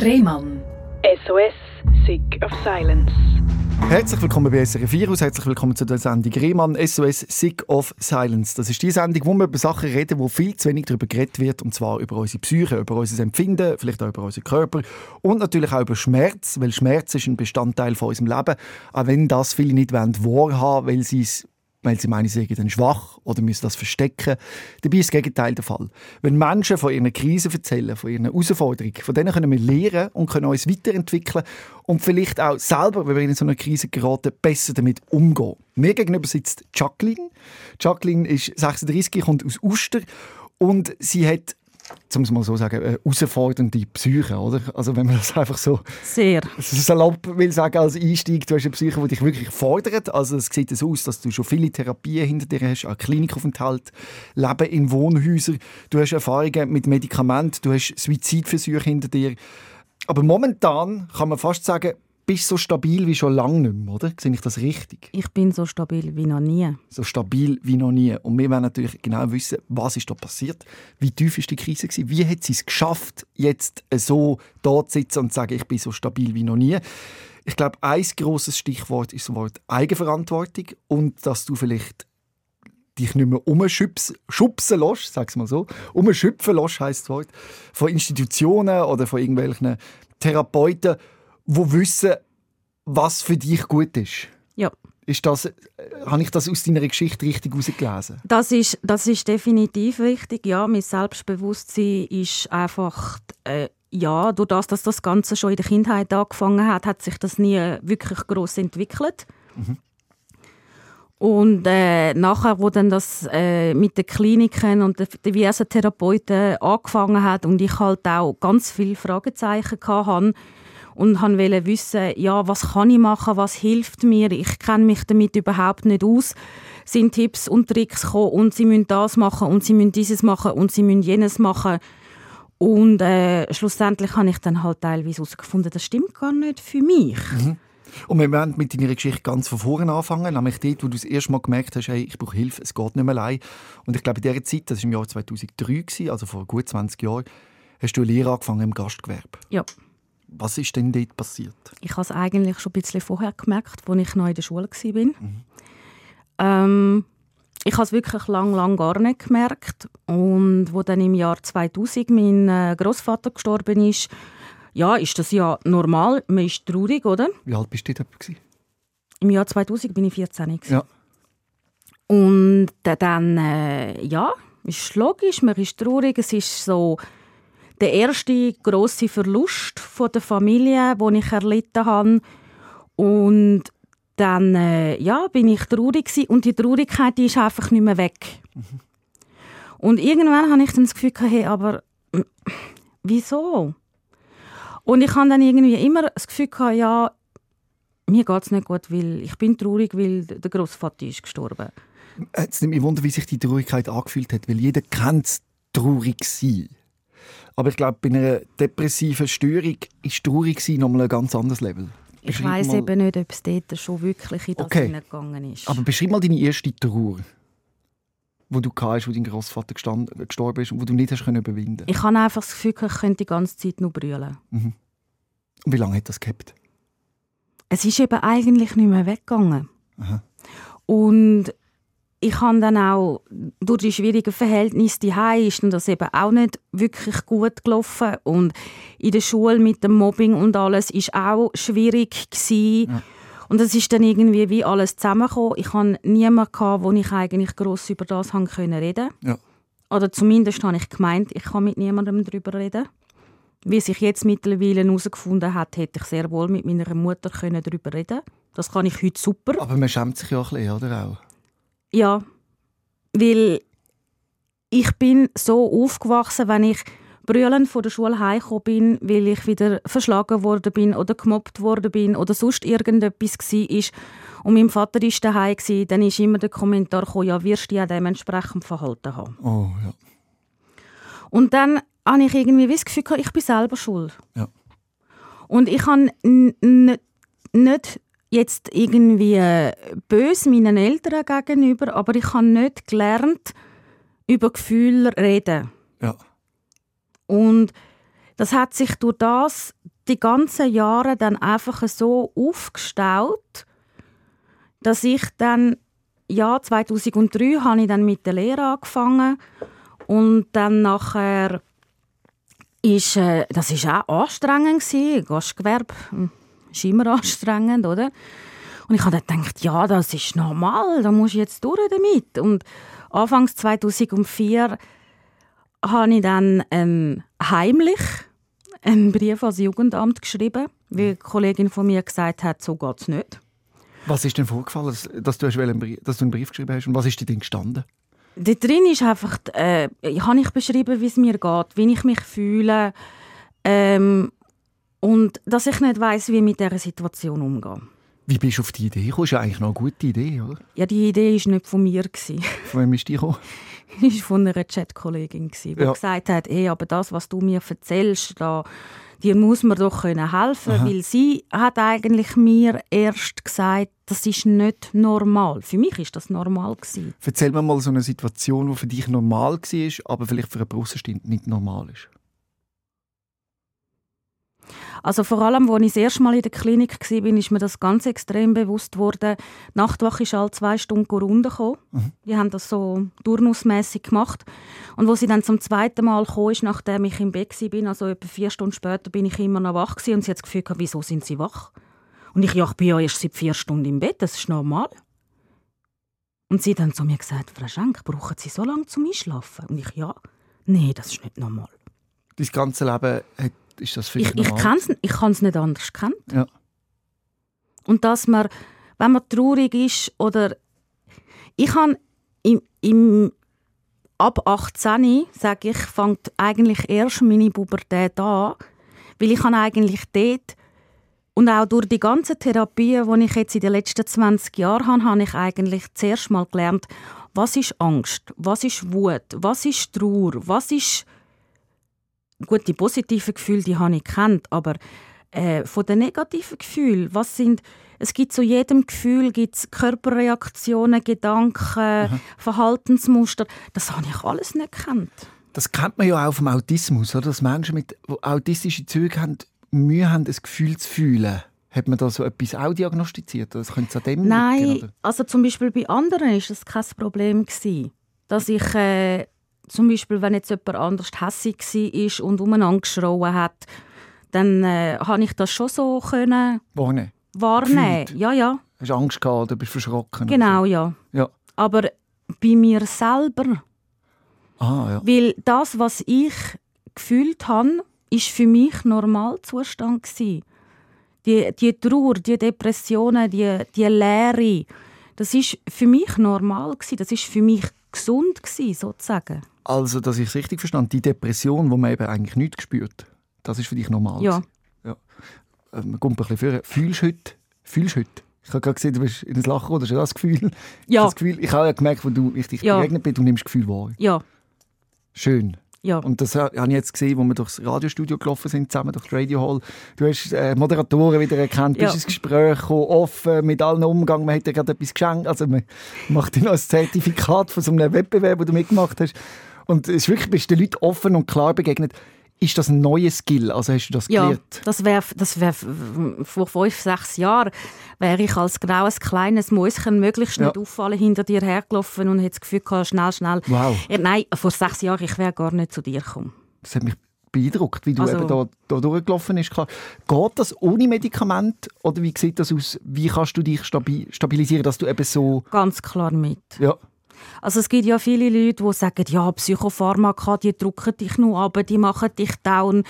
Rehmann. SOS, Sick of Silence. Herzlich willkommen bei SRF Virus, herzlich willkommen zu der Sendung Rehmann SOS Sick of Silence. Das ist die Sendung, wo wir über Sachen reden, wo viel zu wenig darüber geredet wird, und zwar über unsere Psyche, über unser Empfinden, vielleicht auch über unseren Körper und natürlich auch über Schmerz, weil Schmerz ist ein Bestandteil von unserem Leben, auch wenn das viele nicht wahrhaben wollen, weil sie es weil sie meinen, sie seien dann schwach oder müssen das verstecken. Dabei ist das Gegenteil der Fall. Wenn Menschen von ihren Krisen erzählen, von ihren Herausforderungen, von denen können wir lernen und können uns weiterentwickeln und vielleicht auch selber, wenn wir in so eine Krise geraten, besser damit umgehen. Mir gegenüber sitzt Jacqueline. Jacqueline ist 36, kommt aus Uster und sie hat um es mal so sagen, eine herausfordernde Psyche, oder? Also wenn man das einfach so Sehr. salopp will sagen als Einstieg, du hast eine Psyche, die dich wirklich fordert. Also es sieht so aus, dass du schon viele Therapien hinter dir hast, auch Klinikaufenthalt, Leben in Wohnhäusern, du hast Erfahrungen mit Medikamenten, du hast Suizidversuche hinter dir. Aber momentan kann man fast sagen, bist so stabil wie schon lange nicht mehr, oder? Sehe ich das richtig? Ich bin so stabil wie noch nie. So stabil wie noch nie. Und wir wollen natürlich genau wissen, was ist da passiert? Wie tief ist die Krise gewesen? Wie hat sie es geschafft, jetzt so dort zu sitzen und zu sagen, ich bin so stabil wie noch nie? Ich glaube, ein grosses Stichwort ist das Wort Eigenverantwortung und dass du vielleicht dich nicht mehr umschubsen lässt, sag's mal so. Umschüpfen lässt, heisst das Wort. Von Institutionen oder von irgendwelchen Therapeuten, die wissen, was für dich gut ist. Ja. Ist das, äh, habe ich das aus deiner Geschichte richtig herausgelesen? Das ist, das ist definitiv wichtig. Ja, mein Selbstbewusstsein ist einfach, äh, ja, durch das, dass das Ganze schon in der Kindheit angefangen hat, hat sich das nie wirklich groß entwickelt. Mhm. Und äh, nachher, wo dann das äh, mit den Kliniken und den diversen Therapeuten angefangen hat und ich halt auch ganz viele Fragezeichen hatte, und wollte wissen, ja, was kann ich machen, was hilft mir, ich kenne mich damit überhaupt nicht aus, sind Tipps und Tricks gekommen und sie müssen das machen und sie müssen dieses machen und sie müssen jenes machen. Und äh, schlussendlich habe ich dann halt teilweise herausgefunden, das stimmt gar nicht für mich. Mhm. Und wir werden mit deiner Geschichte ganz von vorne anfangen, nämlich dort, wo du das erste Mal gemerkt hast, hey, ich brauche Hilfe, es geht nicht mehr allein. Und ich glaube, in dieser Zeit, das war im Jahr 2003, also vor gut 20 Jahren, hast du eine Lehre angefangen im Gastgewerbe. Ja. Was ist denn dort passiert? Ich habe es eigentlich schon ein bisschen vorher gemerkt, als ich noch in der Schule war. Mhm. Ähm, ich habe es wirklich lang, lang gar nicht gemerkt. Und wo dann im Jahr 2000 mein äh, Großvater gestorben ist, ja, ist das ja normal. Man ist traurig, oder? Wie alt bist du dort? Im Jahr 2000 bin ich 14. Ja. Und dann, äh, ja, ist logisch, man ist traurig. Es ist so der erste große Verlust von der Familie, den ich erlitten habe. Und dann äh, ja, bin ich traurig gewesen. und die Traurigkeit die ist einfach nicht mehr weg. Mhm. Und irgendwann habe ich dann das Gefühl, hey, aber wieso? Und ich habe dann irgendwie immer das Gefühl, ja, mir geht es nicht gut, weil ich bin traurig, weil der Großvater ist gestorben. Jetzt nimmt mich wunder, wie sich die Traurigkeit angefühlt hat, weil jeder kennt traurig sein. Aber ich glaube, bei einer depressiven Störung ist traurig sein nochmal ein ganz anderes Level. Ich weiß eben nicht, ob es dort schon wirklich in das okay. hineingegangen ist. Aber beschreib mal deine erste Trauer, wo du hast, wo dein Großvater gestorben ist und wo du nicht hast können überwinden. Ich habe einfach das Gefühl, ich könnte die ganze Zeit nur brüllen. Mhm. Und wie lange hat das gehabt? Es ist eben eigentlich nicht mehr weggegangen. Aha. Und ich habe dann auch durch die schwierigen Verhältnisse die ist dann das eben auch nicht wirklich gut gelaufen und in der Schule mit dem Mobbing und alles ist auch schwierig gewesen. Ja. und es ist dann irgendwie wie alles zusammengekommen. Ich hatte niemanden wo ich eigentlich gross über das haben können reden. Ja. Oder zumindest habe ich gemeint, ich kann mit niemandem darüber reden. Wie sich jetzt mittlerweile herausgefunden hat, hätte ich sehr wohl mit meiner Mutter darüber reden. Das kann ich heute super. Aber man schämt sich ja auch ein bisschen, oder auch? Ja, weil ich bin so aufgewachsen, wenn ich brüllend von der Schule heimgekommen bin, weil ich wieder verschlagen worden bin oder gemobbt worden bin oder sonst irgendetwas war und mein Vater war daheim dann ist immer der Kommentar gekommen, ja, wirst du ja dementsprechend verhalten haben. Oh, ja. Und dann habe ich irgendwie das Gefühl, ich bin selber schuld. Ja. Und ich habe nicht jetzt irgendwie böse meinen Eltern gegenüber, aber ich habe nicht gelernt, über Gefühle reden. Ja. Und das hat sich durch das die ganzen Jahre dann einfach so aufgestaut, dass ich dann ja 2003 habe ich dann mit der Lehre angefangen und dann nachher ist äh, das ist auch anstrengend gewesen. Gastgewerbe hm, ist immer anstrengend, oder? Und ich habe dann gedacht, ja, das ist normal, da muss ich jetzt durch damit. Und anfangs 2004 habe ich dann ähm, heimlich einen Brief ans Jugendamt geschrieben, weil eine Kollegin von mir gesagt hat, so geht es nicht. Was ist denn vorgefallen, dass du, einen Brief, dass du einen Brief geschrieben hast und was ist dir denn gestanden? Da drin ist einfach, äh, habe ich beschrieben, wie es mir geht, wie ich mich fühle ähm, und dass ich nicht weiß, wie ich mit dieser Situation umgehe. Wie bist du auf die Idee gekommen? Das ist ja eigentlich noch eine gute Idee, oder? Ja, die Idee war nicht von mir. Von wem ist die gekommen? war von einer Chat-Kollegin, die ja. gesagt hat, hey, aber das, was du mir erzählst, da, dir muss man doch können helfen Aha. weil sie hat eigentlich mir erst gesagt, das ist nicht normal. Für mich ist das normal gewesen. Erzähl mir mal so eine Situation, die für dich normal war, aber vielleicht für einen Außenstehenden nicht normal ist. Also vor allem, als ich das erste Mal in der Klinik war, ist mir das ganz extrem bewusst geworden. Die Nachtwache ist alle zwei Stunden runtergekommen. Mhm. Die haben das so turnusmässig gemacht. Und wo sie dann zum zweiten Mal kam, ist, nachdem ich im Bett war, also etwa vier Stunden später, bin ich immer noch wach gewesen und sie hat das Gefühl gehabt, wieso sind sie wach? Und ich, ja, ich bin ja erst seit vier Stunden im Bett, das ist normal. Und sie dann zu mir gesagt, Frau Schenk, brauchen Sie so lange zum Einschlafen? Und ich, ja, nee, das ist nicht normal. Dein ganze Leben hat ist das dich ich, normal? Ich kann es nicht anders kennen. Ja. Und dass man, wenn man traurig ist oder ich habe im, im ab 18, sage ich, fängt eigentlich erst meine Pubertät an, weil ich habe eigentlich dort und auch durch die ganzen Therapien, die ich jetzt in den letzten 20 Jahren habe, habe ich eigentlich zuerst mal gelernt, was ist Angst, was ist Wut, was ist Trauer, was ist gut, die positiven Gefühle, die habe ich kennt, aber äh, von den negativen Gefühlen, was sind, es gibt zu jedem Gefühl gibt's Körperreaktionen, Gedanken, Aha. Verhaltensmuster, das habe ich alles nicht kennt. Das kennt man ja auch vom Autismus, oder? dass Menschen mit autistischen Zügen haben, Mühe haben, ein Gefühl zu fühlen. Hat man da so etwas auch diagnostiziert? Das könnte an dem Nein, liegen, also zum Beispiel bei anderen ist das kein Problem gewesen, dass ich äh, zum Beispiel, wenn jetzt jemand anders hässig war und umeinander geschrauen hat, dann äh, habe ich das schon so können wahrnehmen. wahrnehmen. Ja, ja. Hast Angst gehabt oder bist verschrocken? Genau, ja. ja. Aber bei mir selber. Ah, ja. Weil das, was ich gefühlt habe, ist für mich Normalzustand gewesen. Die, die Trauer, die Depressionen, die, die Leere, das ist für mich normal gewesen. Das ist für mich gesund gewesen, sozusagen. Also, dass ich es richtig verstanden die Depression, wo man eben eigentlich nichts spürt, das ist für dich normal? Ja. ja. Äh, man kommt ein bisschen vor. Fühlst du heute? Fühlst du heute? Ich habe gerade gesehen, du bist in ein Lachen, oder? Hast du das Gefühl? Ja. Das Gefühl, ich habe ja gemerkt, wo du richtig ja. begegnet bist, du nimmst das Gefühl wahr. Ja. Schön. Ja. Und das habe ich jetzt gesehen, wo wir durchs Radiostudio gelaufen sind, zusammen durch die Radio Hall. Du hast äh, Moderatoren wieder erkannt, ja. bist ins Gespräch gekommen, offen, mit allen Umgang. Man hat dir gerade etwas geschenkt. Also man macht dir noch ein Zertifikat von so einem Wettbewerb, den du mitgemacht hast. Und es ist wirklich, bist den Leuten offen und klar begegnet. Ist das ein neues Skill? Also hast du das ja, gelernt? das wäre das wär, vor fünf, sechs Jahren wäre ich als genau ein kleines Mäuschen möglichst ja. nicht auffallen hinter dir hergelaufen und hätte das Gefühl gehabt, schnell, schnell. Wow. Ja, nein, vor sechs Jahren, ich wäre gar nicht zu dir gekommen. Das hat mich beeindruckt, wie du also, eben da, da durchgelaufen bist. Geht das ohne Medikament oder wie sieht das aus? Wie kannst du dich stabilisieren, dass du eben so... Ganz klar mit. Ja. Also es gibt ja viele Leute, die sagen, ja, Psychopharmaka, die drücken dich nur ab, die machen dich down.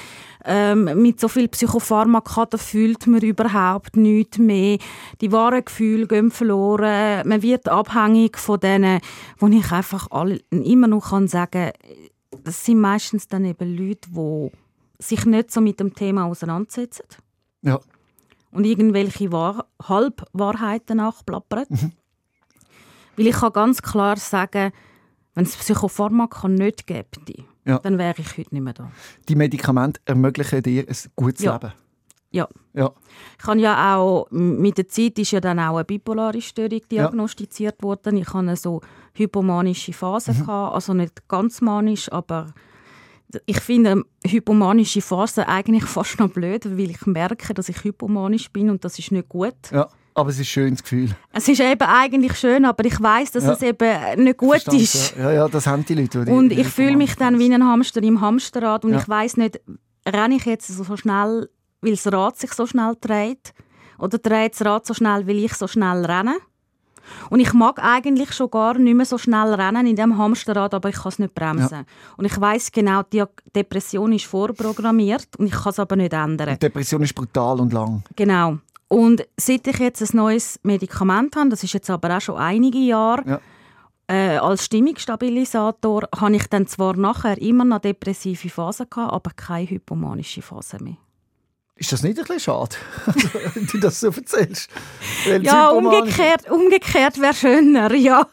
Ähm, mit so viel Psychopharmaka, da fühlt man überhaupt nichts mehr. Die wahren Gefühle gehen verloren. Man wird abhängig von denen, wo ich einfach alle, immer noch kann sagen das sind meistens dann eben Leute, die sich nicht so mit dem Thema auseinandersetzen. Ja. Und irgendwelche Wahr Halbwahrheiten nachplappern. Mhm. Weil ich kann ganz klar sagen, wenn es Psychopharmaka nicht gäbe, ja. dann wäre ich heute nicht mehr da. Die Medikamente ermöglichen dir ein gutes ja. Leben? Ja. ja. Ich habe ja auch, mit der Zeit ist ja dann auch eine bipolare Störung diagnostiziert ja. worden. Ich hatte so hypomanische Phasen, mhm. gehabt, also nicht ganz manisch, aber ich finde hypomanische Phase eigentlich fast noch blöd, weil ich merke, dass ich hypomanisch bin und das ist nicht gut. Ja, aber es ist ein schönes Gefühl. Es ist eben eigentlich schön, aber ich weiß, dass Ja. es eben nicht gut Verstanden, ist. Ja, ja, das haben die Leute. Die, Und ich fühle mich dann wie ein Hamster im Hamsterrad und Ja. ich weiß nicht, renne ich jetzt so schnell, weil das Rad sich so schnell dreht oder dreht das Rad so schnell, weil ich so schnell renne? Und ich mag eigentlich schon gar nicht mehr so schnell rennen in dem Hamsterrad, aber ich kann es nicht bremsen. Und ich weiß genau, die Depression ist vorprogrammiert und ich kann es aber nicht ändern. Die Depression ist brutal und lang. Genau. Und seit ich jetzt ein neues Medikament habe, das ist jetzt aber auch schon einige Jahre, Ja. äh, als Stimmungsstabilisator, habe ich dann zwar nachher immer noch depressive Phasen gehabt, aber keine hypomanische Phase mehr. Ist das nicht ein bisschen schade, wenn du das so erzählst? Weil Ja, umgekehrt, umgekehrt wäre schöner, ja.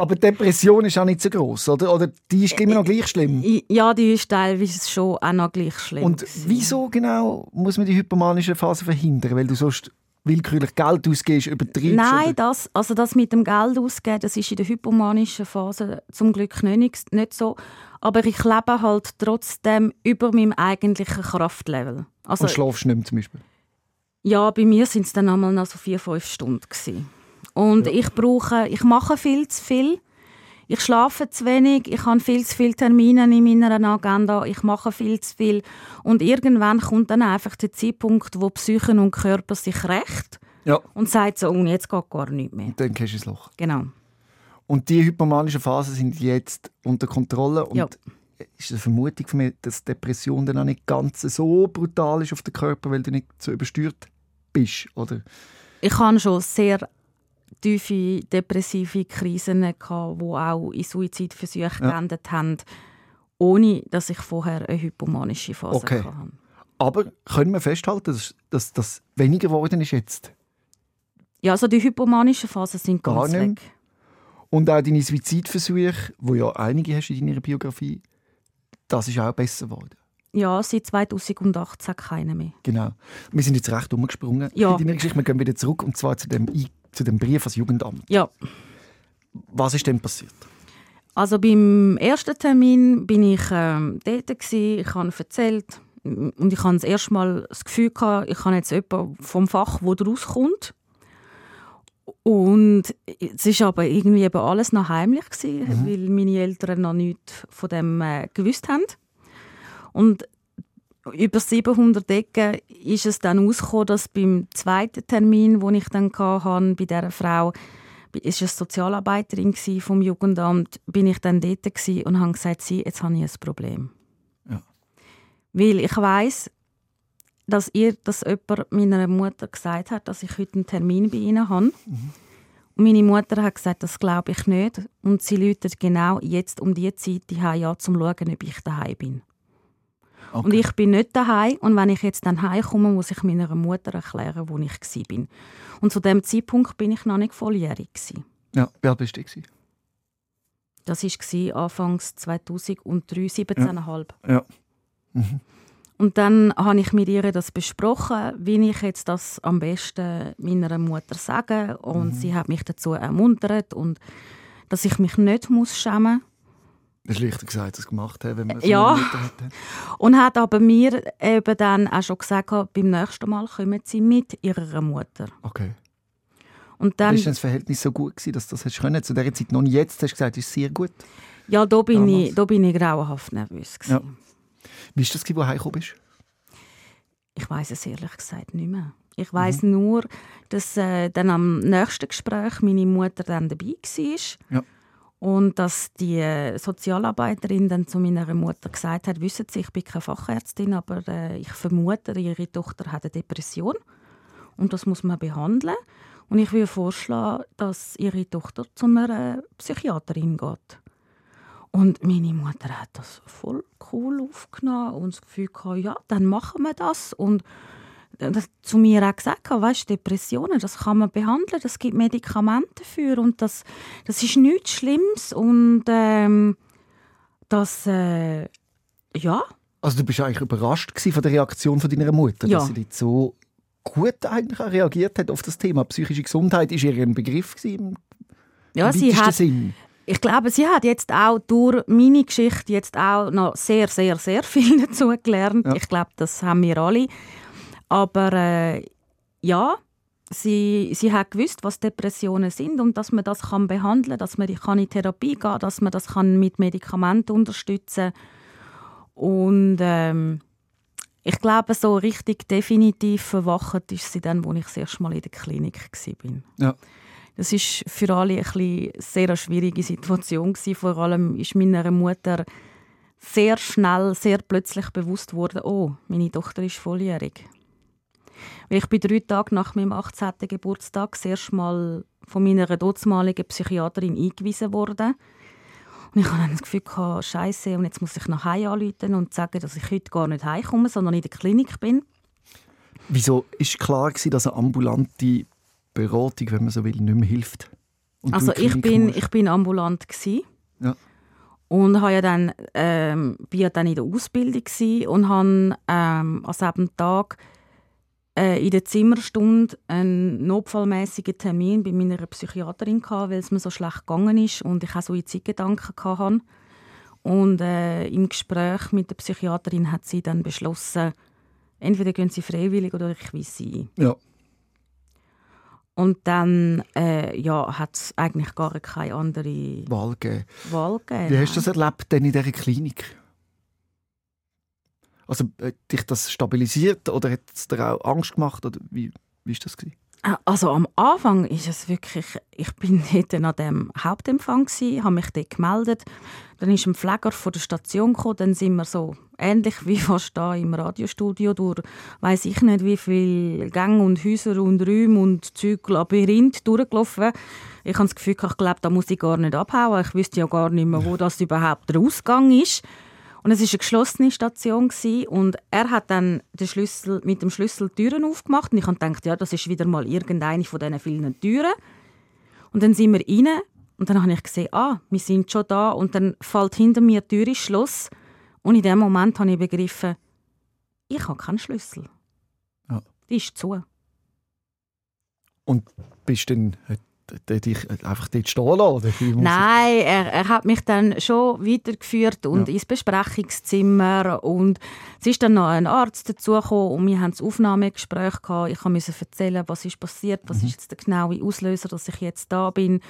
Aber die Depression ist auch nicht so groß, oder? Oder die ist immer noch gleich schlimm. Ja, die ist teilweise schon auch noch gleich schlimm. Und wieso genau muss man die hypomanische Phase verhindern? Weil du sonst willkürlich Geld ausgibst, übertreibst? Nein, oder? das, also das mit dem Geld ausgeben, das ist in der hypomanischen Phase zum Glück nicht, nicht- nicht so. Aber ich lebe halt trotzdem über meinem eigentlichen Kraftlevel. Also, Und schlafst nicht mehr zum Beispiel. ja, bei mir sind es dann einmal noch so vier, fünf Stunden gewesen. Und ich brauche, ich mache viel zu viel. Ich schlafe zu wenig, ich habe viel zu viele Termine in meiner Agenda, ich mache viel zu viel. Und irgendwann kommt dann einfach der Zeitpunkt, wo Psyche und Körper sich rächt Ja. und sagt so, und jetzt geht gar nichts mehr. Und dann gehst du ins Loch. Genau. Und die hypomanischen Phasen sind jetzt unter Kontrolle. Und Ja. ist eine Vermutung von mir, dass Depression dann auch nicht ganz so brutal ist auf den Körper, weil du nicht so übersteuert bist, oder? Ich hatte schon sehr tiefe depressive Krisen, gehabt, die auch in Suizidversuchen Ja. geendet haben, ohne dass ich vorher eine hypomanische Phase Okay. hatte. Aber können wir festhalten, dass, das weniger geworden ist jetzt? Ja, also die hypomanischen Phasen sind Gar ganz nicht weg. Und auch deine Suizidversuche, wo ja einige hast in deiner Biografie, das ist auch besser geworden. Ja, seit 2018 keine mehr. Genau. Wir sind jetzt recht umgesprungen Ja. in deiner Geschichte. Wir gehen wieder zurück, und zwar zu dem, zu dem Brief ans Jugendamt. Ja, Was ist denn passiert? also beim ersten Termin bin ich ähm, dort gewesen, ich habe erzählt und ich habe das erste Mal das Gefühl gehabt, ich habe jetzt jemanden vom Fach, wo rauskommt. Und es ist aber irgendwie eben alles noch heimlich gewesen, weil meine Eltern noch nichts von dem äh, gewusst haben. Und über 700 Ecken ist es dann ausgekommen, dass beim zweiten Termin, den ich dann hatte, bei dieser Frau, ist eine Sozialarbeiterin vom Jugendamt, bin ich dann dort und habe gesagt, sie, jetzt habe ich ein Problem. Ja. Weil ich weiß, dass ihr, dass jemand meiner Mutter gesagt hat, dass ich heute einen Termin bei ihnen habe. Und meine Mutter hat gesagt, das glaube ich nicht. Und sie läutet genau jetzt um die Zeit die ja, zum zu schauen, ob ich daheim bin. Okay. Und ich bin nicht daheim und wenn ich jetzt dann heimkomme, muss ich meiner Mutter erklären, wo ich gsi bin. Und zu dem Zeitpunkt bin ich noch nicht volljährig. Ja, wie alt bist du? gewesen? Das war Anfangs 2003, 17,5. Ja. Mhm. Und dann habe ich mit ihr das besprochen, wie ich jetzt das am besten meiner Mutter sage. Und sie hat mich dazu ermuntert und dass ich mich nicht muss schämen Das ist leichter gesagt, als gemacht haben, wenn man so Ja. hat. Und hat aber mir eben dann auch schon gesagt, beim nächsten Mal kommen sie mit ihrer Mutter. Okay. Und Dann ist das Verhältnis so gut gewesen, dass du das hast können. Zu dieser Zeit noch nicht jetzt hast du gesagt, ist sehr gut. ja, da bin, Damals. ich, da bin ich grauenhaft nervös. gewesen. Ja. Wie war das, wo du heimgekommen bist? Ich weiß es ehrlich gesagt nicht mehr. Ich weiß nur, dass äh, dann am nächsten Gespräch meine Mutter dann dabei war. Ja. Und dass die Sozialarbeiterin dann zu meiner Mutter gesagt hat, wissen Sie, ich bin keine Fachärztin, aber äh, ich vermute, Ihre Tochter hat eine Depression und das muss man behandeln. Und ich würde vorschlagen, dass Ihre Tochter zu einer Psychiaterin geht. Und meine Mutter hat das voll cool aufgenommen und das Gefühl gehabt, ja, dann machen wir das. Und das zu mir auch gesagt, weißt, Depressionen, das kann man behandeln, das gibt Medikamente dafür und das, das ist nichts Schlimmes und ähm, das, äh, ja, Also du bist eigentlich überrascht von der Reaktion von deiner Mutter, Ja. dass sie dort so gut eigentlich auch reagiert hat auf das Thema. Psychische Gesundheit ist ihr ein Begriff im ja sie hat, Sinn. ich glaube, sie hat jetzt auch durch meine Geschichte jetzt auch noch sehr, sehr, sehr viel dazu gelernt. Ja. Ich glaube, das haben wir alle. Aber äh, ja, sie, sie hat gewusst, was Depressionen sind und dass man das kann behandeln kann, dass man kann in Therapie gehen kann, dass man das kann mit Medikamenten unterstützen kann. Und ähm, ich glaube, so richtig definitiv verwacht ist sie dann, als ich das erste Mal in der Klinik war. Ja. Das ist für alle ein eine sehr schwierige Situation. Vor allem ist meiner Mutter sehr schnell, sehr plötzlich bewusst worden, oh, meine Tochter ist volljährig. Ich bin drei Tage nach meinem 18. Geburtstag das erste Mal von meiner dortmaligen Psychiaterin eingewiesen worden. Und ich hatte das Gefühl, Scheiße, und jetzt muss ich nach Hause anrufen und sagen, dass ich heute gar nicht heimkomme, sondern in der Klinik bin. Wieso ist klar gewesen, dass eine ambulante Beratung, wenn man so will, nicht mehr hilft? also ich bin, ich bin ambulant gewesen. Ja. Und habe ja dann, ähm, bin ja dann in der Ausbildung und habe ähm, an diesem Tag äh, in der Zimmerstunde einen notfallmäßigen Termin bei meiner Psychiaterin gehabt, weil es mir so schlecht gegangen ist und ich auch Suizidgedanken hatte. Und äh, im Gespräch mit der Psychiaterin hat sie dann beschlossen, entweder gehen sie freiwillig oder ich weise sie ein. Ja. Und dann äh, ja, hat es eigentlich gar keine andere Wahl gegeben. Wahl gegeben. Wie hast du das erlebt denn in dieser Klinik? Also hat dich das stabilisiert oder hat es dir auch Angst gemacht? Oder wie war das? Gewesen? Äh, also am Anfang ist es wirklich, ich bin dort an dem Hauptempfang gsi, habe mich dort gemeldet. Dann ist ein Pfleger von der Station gekommen, dann sind wir so ähnlich wie fast da im Radiostudio durch, weiß ich nicht wie viele Gänge und Häuser und Räume und Zeug Labyrinth durchgelaufen. Ich habe das Gefühl, ich glaube, da muss ich gar nicht abhauen. Ich wüsste ja gar nicht mehr, wo das überhaupt der Ausgang ist. Und es war eine geschlossene Station gewesen, und er hat dann den Schlüssel, mit dem Schlüssel Türen aufgemacht und ich habe gedacht, ja, das ist wieder mal irgendeine von diesen vielen Türen. Und dann sind wir rein und dann habe ich gesehen, ah, wir sind schon da und dann fällt hinter mir die Tür ins Schloss und in dem Moment habe ich begriffen, ich habe keinen Schlüssel. Ja. Die ist zu. Und bist dann, dich einfach dort stehen lassen? Nein, er, er hat mich dann schon weitergeführt und ja. ins Besprechungszimmer und es ist dann noch ein Arzt dazugekommen und wir haben das Aufnahmegespräch gehabt. Ich musste erzählen, was ist passiert, was mhm. ist jetzt der genaue Auslöser, dass ich jetzt da bin.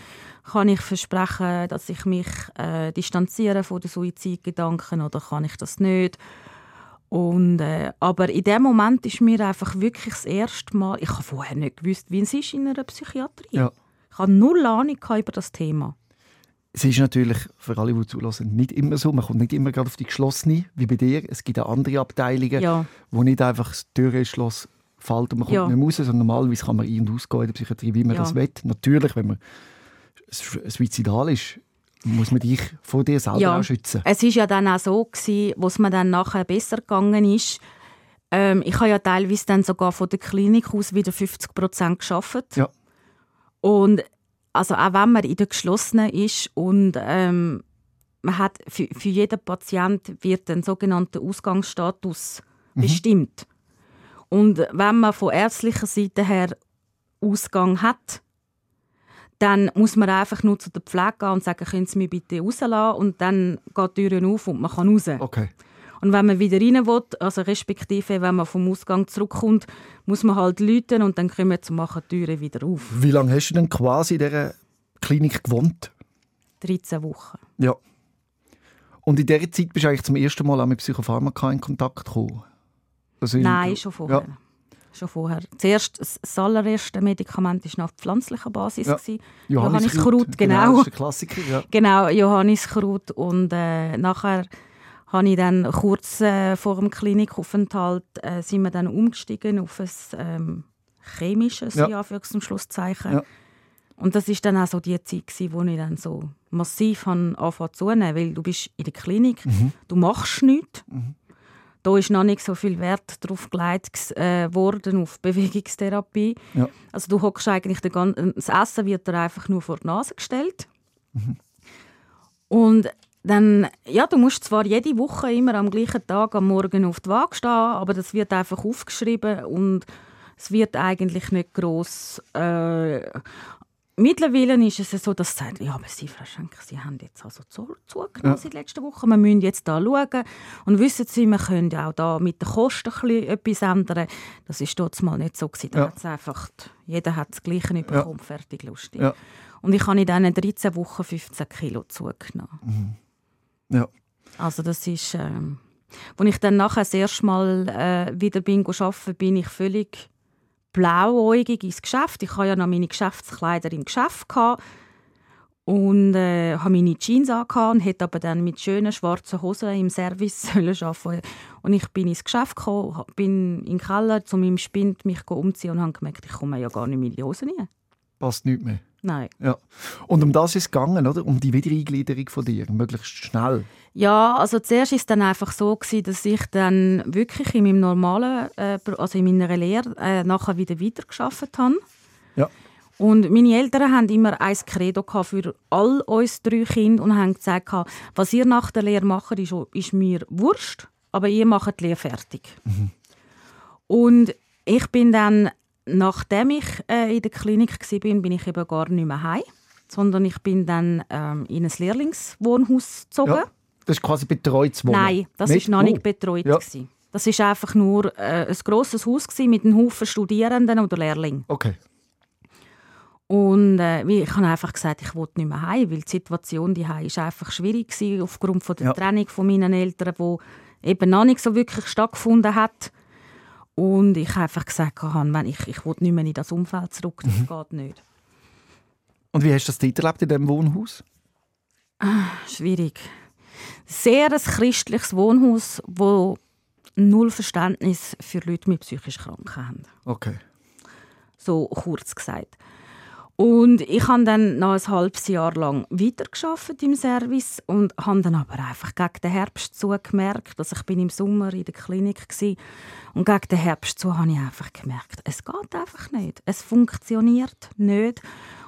Kann ich versprechen, dass ich mich äh, distanziere von den Suizidgedanken oder kann ich das nicht? Und, äh, aber in dem Moment ist mir einfach wirklich das erste Mal, ich habe vorher nicht gewusst, wie es ist in einer Psychiatrie. Ja. Ich hatte null Ahnung über das Thema. Es ist natürlich für alle, die zulassen, nicht immer so. Man kommt nicht immer gerade auf die geschlossene, wie bei dir. Es gibt auch andere Abteilungen, ja. wo nicht einfach das Türschloss fällt und man kommt ja. nicht mehr raus, sondern normalerweise kann man ein- und ausgehen in der Psychiatrie, wie man ja. das will. Natürlich, wenn man suizidal ist, muss man dich vor dir selber ja. auch schützen. Es war ja dann auch so gewesen, wo es mir dann nachher besser gegangen ist. Ähm, ich habe ja teilweise dann sogar von der Klinik aus wieder 50 Prozent geschafft. Ja. Und also auch wenn man in der geschlossenen ist und ähm, man hat für, für jeden Patient wird ein sogenannter Ausgangsstatus mhm. bestimmt. Und wenn man von ärztlicher Seite her Ausgang hat, dann muss man einfach nur zu der Pflege gehen und sagen, können Sie mich bitte rauslassen? Und dann geht die Tür auf und man kann raus. Okay. Und wenn man wieder rein will, also respektive wenn man vom Ausgang zurückkommt, muss man halt läuten und dann kommen zum Machen die Türen wieder auf. Wie lange hast du denn quasi in dieser Klinik gewohnt? 13 Wochen. Ja. Und in dieser Zeit bist du eigentlich zum ersten Mal auch mit Psychopharmaka in Kontakt gekommen? Nein, schon vorher. Ja. Schon vorher. Zuerst, das allererste Medikament war noch auf pflanzlicher Basis. Ja. Johanniskraut, genau. genau. Klassiker, ja. Genau, Johanniskraut. Und äh, nachher habe ich dann kurz äh, vor dem Klinikaufenthalt äh, sind wir dann umgestiegen auf ein ähm, chemisches, ja. für zum Schlusszeichen. Ja. Und das ist dann auch so die Zeit, gewesen, wo ich dann so massiv angefangen zu nehmen, weil du bist in der Klinik, mhm. du machst nichts. Mhm. Da ist noch nicht so viel Wert darauf gelegt äh, worden, auf Bewegungstherapie. Ja. Also du hockst eigentlich, den ganzen, das Essen wird dir einfach nur vor die Nase gestellt. Mhm. Und dann, ja, du musst zwar jede Woche immer am gleichen Tag am Morgen auf die Waage stehen, aber das wird einfach aufgeschrieben und es wird eigentlich nicht groß. Äh, mittlerweile ist es so, dass sie sagen, ja, aber Sie, Frau Schenker, Sie haben jetzt also zu, zugenommen Ja. seit letzter Woche. Wir müssen jetzt da schauen. Und wissen Sie, wir können ja auch da mit den Kosten etwas ändern. Das ist dort mal nicht so gewesen. Da Ja. hat's einfach, jeder hat das Gleiche bekommen, fertig, lustig. Ja. Und ich habe in diesen 13 Wochen 15 Kilo zugenommen. Ja. Also das ist, ähm, als ich dann nachher das erste Mal äh, wieder bin arbeiten, bin ich völlig blauäugig ins Geschäft. Ich hatte ja noch meine Geschäftskleider im Geschäft gehabt und äh, habe meine Jeans angehabt und hätte aber dann mit schönen schwarzen Hosen im Service sollen arbeiten. Und ich bin ins Geschäft gekommen, bin in den Keller zu meinem Spind mich umziehen und habe gemerkt, ich komme ja gar nicht mehr in die Hosen rein. Passt nicht mehr. Nein. Ja. Und um das ist es gegangen, oder? Um die Wiedereingliederung von dir, möglichst schnell. Ja, also zuerst ist es dann einfach so gewesen, dass ich dann wirklich in meinem normalen, äh, also in meiner Lehre äh, nachher wieder weitergearbeitet habe. Ja. Und meine Eltern haben immer ein Credo für all uns drei Kinder und haben gesagt, was ihr nach der Lehre macht, ist, ist mir Wurscht, aber ihr macht die Lehre fertig. Und ich bin dann, nachdem ich äh, in der Klinik war, bin, bin ich eben gar nicht mehr heim, sondern ich bin dann ähm, in ein Lehrlingswohnhaus gezogen. Ja. Das ist quasi betreutes Wohnen. Nein, das ist noch Oh. nicht betreut. Ja. gewesen. Das ist einfach nur äh, ein grosses Haus gewesen mit einem Haufen Studierenden oder Lehrlingen. Okay. Und äh, ich habe einfach gesagt, ich wollte nicht mehr heim, weil die Situation die ist einfach schwierig gewesen, aufgrund von der Ja. Trennung von meinen Eltern, wo eben noch nicht so wirklich stattgefunden hat. Und ich habe einfach gesagt, wenn ich, ich will nicht mehr in das Umfeld zurück, das Mhm. geht nicht. Und wie hast du das dort erlebt in diesem Wohnhaus? Schwierig. Sehr ein christliches Wohnhaus, wo null Verständnis für Leute mit psychischen Krankheiten haben. Okay. so kurz gesagt. Und ich habe dann noch ein halbes Jahr lang weitergearbeitet im Service und habe dann aber einfach gegen den Herbst zu gemerkt, dass ich bin im Sommer in der Klinik war. und gegen den Herbst zu habe ich einfach gemerkt, es geht einfach nicht, es funktioniert nicht.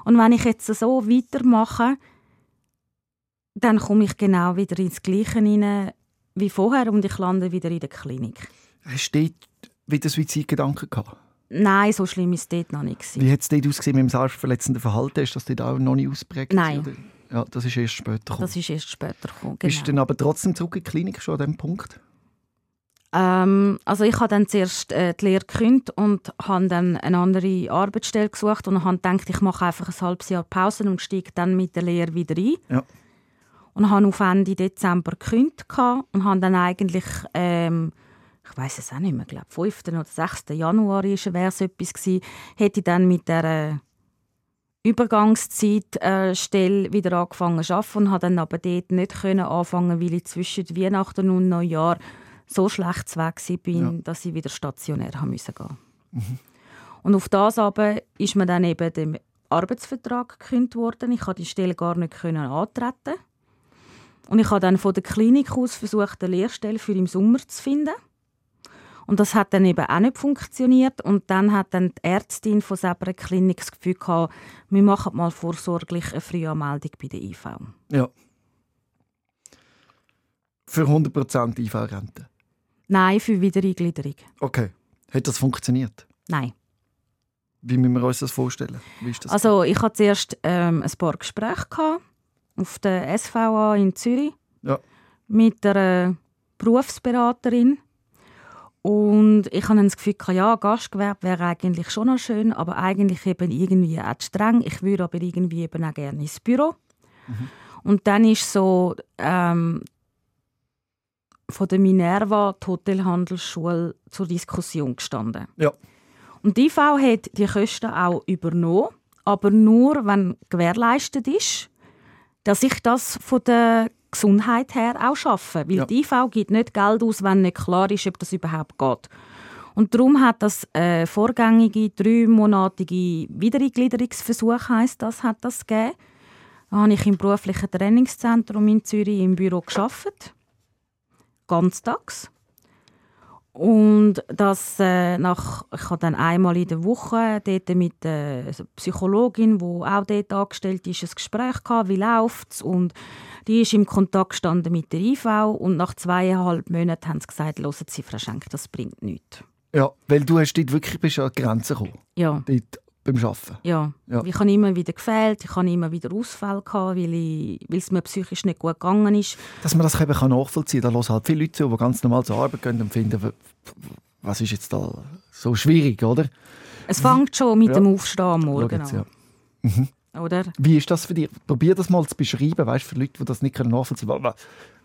Und wenn ich jetzt so weitermache, dann komme ich genau wieder ins Gleiche hinein wie vorher und ich lande wieder in der Klinik. Hast du wieder Suizidgedanken gehabt? Nein, so schlimm ist es dort noch nicht. gewesen. Wie hat es dort ausgesehen mit dem selbstverletzenden Verhalten? Ist das dort auch noch nicht ausprägt? Nein. oder? Ja, das ist erst später gekommen. Das ist erst später gekommen. Bist du genau. dann aber trotzdem zurück in die Klinik schon an diesem Punkt? Ähm, also ich habe dann zuerst äh, die Lehre gekündigt und habe dann eine andere Arbeitsstelle gesucht und habe gedacht, ich mache einfach ein halbes Jahr Pause und steige dann mit der Lehre wieder ein. Ja. Und habe auf Ende Dezember gekündigt und habe dann eigentlich, ähm, ich weiß es auch nicht mehr, glaube 5. oder 6. Januar wäre es etwas gewesen, hätte ich dann mit der äh, Übergangszeitstelle äh, Stelle wieder angefangen zu arbeiten und habe dann aber dort nicht können anfangen, weil ich zwischen Weihnachten und Neujahr so schlecht zu Weg war, bin, Ja. dass ich wieder stationär haben müssen gehen. Und auf das aber ist mir dann eben der Arbeitsvertrag gekündigt worden. Ich konnte die Stelle gar nicht können antreten. Und ich habe dann von der Klinik aus versucht, eine Lehrstelle für im Sommer zu finden. Und das hat dann eben auch nicht funktioniert. Und dann hat dann die Ärztin von selber Klinik das Gefühl gehabt, wir machen mal vorsorglich eine Frühanmeldung bei der IV. Ja. Für 100% IV-Rente? Nein, für Wiedereingliederung. Okay. Hat das funktioniert? Nein. Wie müssen wir uns das vorstellen? Wie ist das? Also ich hatte zuerst ähm, ein paar Gespräche gehabt, auf der SVA in Zürich Ja. mit einer Berufsberaterin. Und ich dann das Gefühl, ja, Gastgewerbe wäre eigentlich schon noch schön, aber eigentlich eben irgendwie auch streng. Ich würde aber irgendwie eben auch gerne ins Büro. Und dann ist so ähm, von der Minerva die Hotelhandelsschule zur Diskussion gestanden. Ja. Und die IV hat die Kosten auch übernommen, aber nur, wenn gewährleistet ist, dass ich das von der Gesundheit her auch schaffe. Weil Ja. die IV gibt nicht Geld aus, wenn nicht klar ist, ob das überhaupt geht. Und darum hat das äh, vorgängige dreimonatige Wiedereingliederungsversuch heisst das, hat das gegeben. Da habe ich im beruflichen Trainingszentrum in Zürich im Büro geschafft, ganztags. Und das äh, nach, ich habe dann einmal in der Woche dort mit der Psychologin, die auch dort angestellt ist, ein Gespräch gehabt, wie läuft's und die ist im Kontakt gestanden mit der IV und nach zweieinhalb Monaten haben sie gesagt, hören Sie, Frau Schenk, das bringt nichts. Ja, weil du hast dort wirklich bist an die Grenze gekommen. Ja, Dort beim Arbeiten. Ja. Ja. Ich habe immer wieder gefehlt, ich habe immer wieder Ausfälle gehabt, weil, ich, weil es mir psychisch nicht gut gegangen ist. Dass man das eben nachvollziehen kann, da hören halt viele Leute zu, die ganz normal zur Arbeit gehen und finden, was ist jetzt da so schwierig, oder? Es fängt schon mit Ja. dem Aufstehen am Morgen jetzt, an. ja. Oder? Wie ist das für dich? Probier das mal zu beschreiben, weißt, für Leute, die das nicht nachvollziehen können. Wa-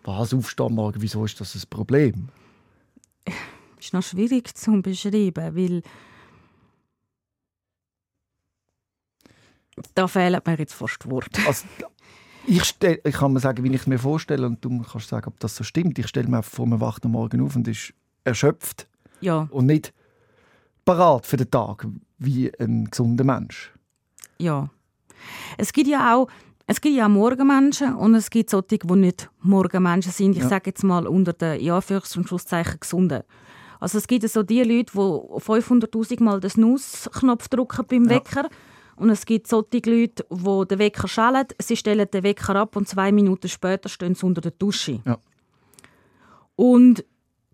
Was aufstehen morgen, wieso ist das ein Problem? ist noch schwierig zu beschreiben, weil da fehlen mir jetzt fast Worte. Also, ich, stell, ich kann mir sagen, wie ich es mir vorstelle, und du kannst sagen, ob das so stimmt. Ich stelle mir vor, man wacht am Morgen auf und ist erschöpft Ja, und nicht parat für den Tag, wie ein gesunder Mensch. ja. Es gibt ja auch es gibt ja Morgenmenschen und es gibt solche, die nicht Morgenmenschen sind. Ich Ja. sage jetzt mal unter den ja, Anführungs- und Schlusszeichen Gesunden. Also es gibt so die Leute, die 500'000 Mal den Snooze-Knopf drücken beim Ja. Wecker. Und es gibt solche Leute, die den Wecker schellen, sie stellen den Wecker ab und zwei Minuten später stehen sie unter der Dusche. Ja. Und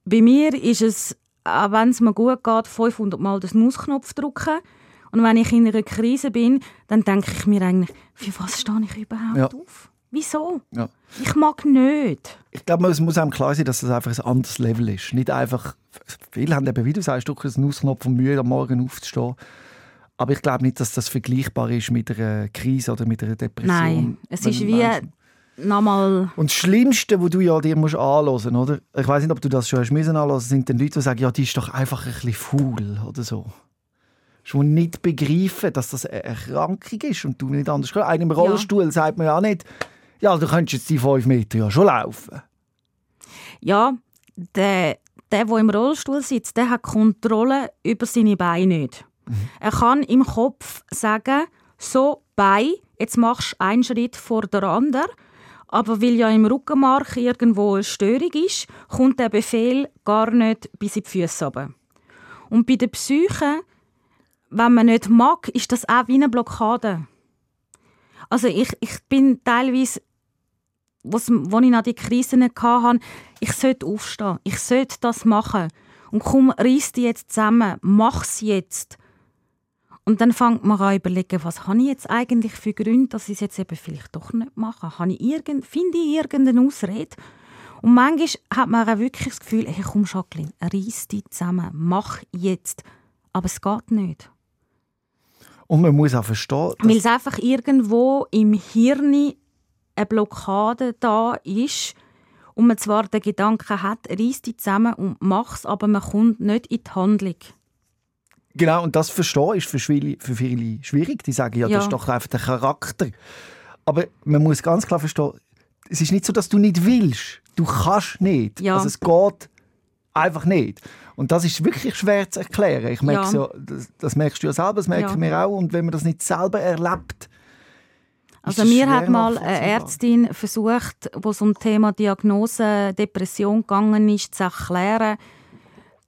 bei mir ist es, auch wenn es mir gut geht, 500 Mal den Snooze-Knopf drücken. Und wenn ich in einer Krise bin, dann denke ich mir eigentlich, für was stehe ich überhaupt Ja. auf? Wieso? Ja. Ich mag nicht. Ich glaube, es muss einem klar sein, dass das einfach ein anderes Level ist. Nicht einfach, viele haben eben, wie du sagst, einen Ausknopf und Mühe, am Morgen aufzustehen. Aber ich glaube nicht, dass das vergleichbar ist mit einer Krise oder mit einer Depression. Nein, es ist wie nochmal... Und das Schlimmste, was du ja dir musst anhören oder? Ich weiß nicht, ob du das schon hast müssen anhören, sind dann Leute, die sagen, ja, die ist doch einfach ein bisschen faul oder so. Schon nicht begreifen, dass das eine Erkrankung ist und du nicht anders kannst. Einem im Rollstuhl sagt man ja nicht, ja, du könntest jetzt die fünf Meter ja schon laufen. Ja, der, der, der im Rollstuhl sitzt, der hat Kontrolle über seine Beine nicht. Er kann im Kopf sagen, so, Bein, jetzt machst du einen Schritt vor der anderen. Aber weil ja im Rückenmark irgendwo eine Störung ist, kommt der Befehl gar nicht bis in die Füße runter. Und bei der Psyche, wenn man nicht mag, ist das auch wie eine Blockade. Also ich, ich bin teilweise was, wo ich noch die Krisen hatte, ich sollte aufstehen, ich sollte das machen. Und komm, reiss dich jetzt zusammen, mach's jetzt. Und dann fängt man an zu überlegen, was habe ich jetzt eigentlich für Gründe, dass ich es jetzt eben vielleicht doch nicht mache. Habe ich irgend, finde ich irgendeine Ausrede? Und manchmal hat man auch wirklich das Gefühl, hey, komm Jacqueline, reiss dich zusammen, mach jetzt. Aber es geht nicht. Und man muss auch verstehen, Weil es einfach irgendwo im Hirn eine Blockade da ist und man zwar den Gedanken hat, reiss dich zusammen und mach's, aber man kommt nicht in die Handlung. genau, und das Verstehen ist für viele, für viele schwierig. Die sagen, ja, Ja. das ist doch einfach der Charakter. Aber man muss ganz klar verstehen, es ist nicht so, dass du nicht willst. Du kannst nicht. Ja. Also es geht einfach nicht. Und das ist wirklich schwer zu erklären. Ich merke Ja. ja. das, das merkst du ja selber, das merken Ja. wir auch. Und wenn man das nicht selber erlebt, Also mir hat mal eine. Ärztin versucht, wo es um das Thema Diagnose Depression gegangen ist, zu erklären,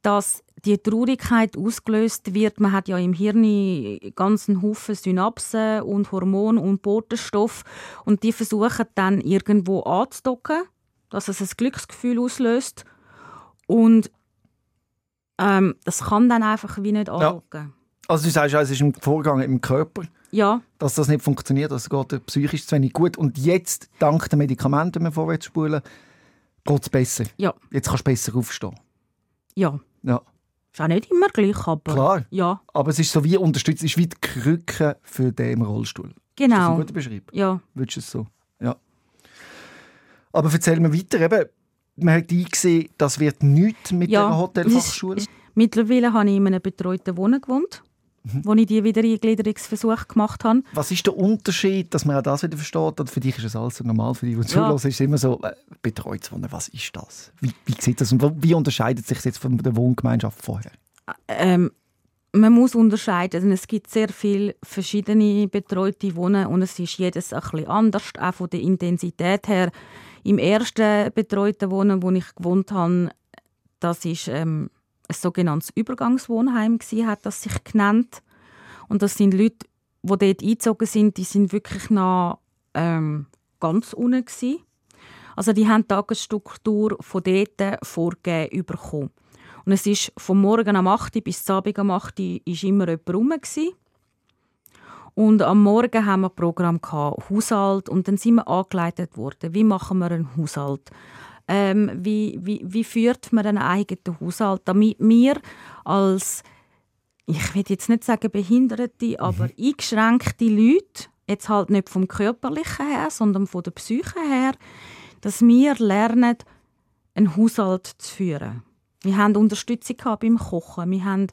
dass die Traurigkeit ausgelöst wird. Man hat ja im Hirn ganz einen Haufen Synapsen und Hormone und Botenstoff und die versuchen dann irgendwo anzudocken, dass es ein Glücksgefühl auslöst und ähm, das kann dann einfach wie nicht andocken. also du sagst, ja, es ist ein Vorgang im Körper, Ja, dass das nicht funktioniert, das geht dir psychisch zu wenig gut. Und jetzt, dank den Medikamenten, wenn wir vorwärts spulen, geht es besser. ja, Jetzt kannst du besser aufstehen. ja. Ja. Ist auch nicht immer gleich, aber Klar. ja, Aber es ist so wie unterstützt, es ist wie die Krücke für den im Rollstuhl. Ist das ein genau. guter Beschreib? Ja. Würdest du es so? Ja. Aber erzähl mir weiter. Eben, man hat eingesehen, das wird nichts mit Ja, der Hotelfachschule. es ist- Mittlerweile habe ich in einem betreuten Wohnen gewohnt, Mhm. wo ich die Wiedereingliederungsversuch gemacht habe. Was ist der Unterschied, dass man auch das wieder versteht? Oder für dich ist es alles so normal, für dich, die Ja. ist es immer so, äh, betreutes Wohnen, was ist das? Wie, wie sieht das und wie unterscheidet sich das jetzt von der Wohngemeinschaft vorher? Ähm, man muss unterscheiden. denn Es gibt sehr viele verschiedene betreute Wohnen und es ist jedes ein bisschen anders, auch von der Intensität her. Im ersten betreuten Wohnen, wo ich gewohnt habe, das ist ähm, ein sogenanntes Übergangswohnheim gsi, hat das sich genannt. Und das sind Leute, die dort eingezogen sind, die sind wirklich noch ähm, ganz unten gsi. Also die haben die Tagesstruktur von dort vorgegeben bekommen. Und es ist vom Morgen am 8 Uhr bis zum Abend am 8 Uhr ist immer jemand rum. Gewesen. Und am Morgen haben wir ein Programm gehabt, Haushalt und dann sind wir angeleitet worden, wie machen wir einen Haushalt? Ähm, wie, wie, wie führt man einen eigenen Haushalt, damit wir als, ich will jetzt nicht sagen Behinderte, aber mhm. eingeschränkte Leute, jetzt halt nicht vom Körperlichen her, sondern von der Psyche her, dass wir lernen, einen Haushalt zu führen. Wir haben Unterstützung beim Kochen, wir haben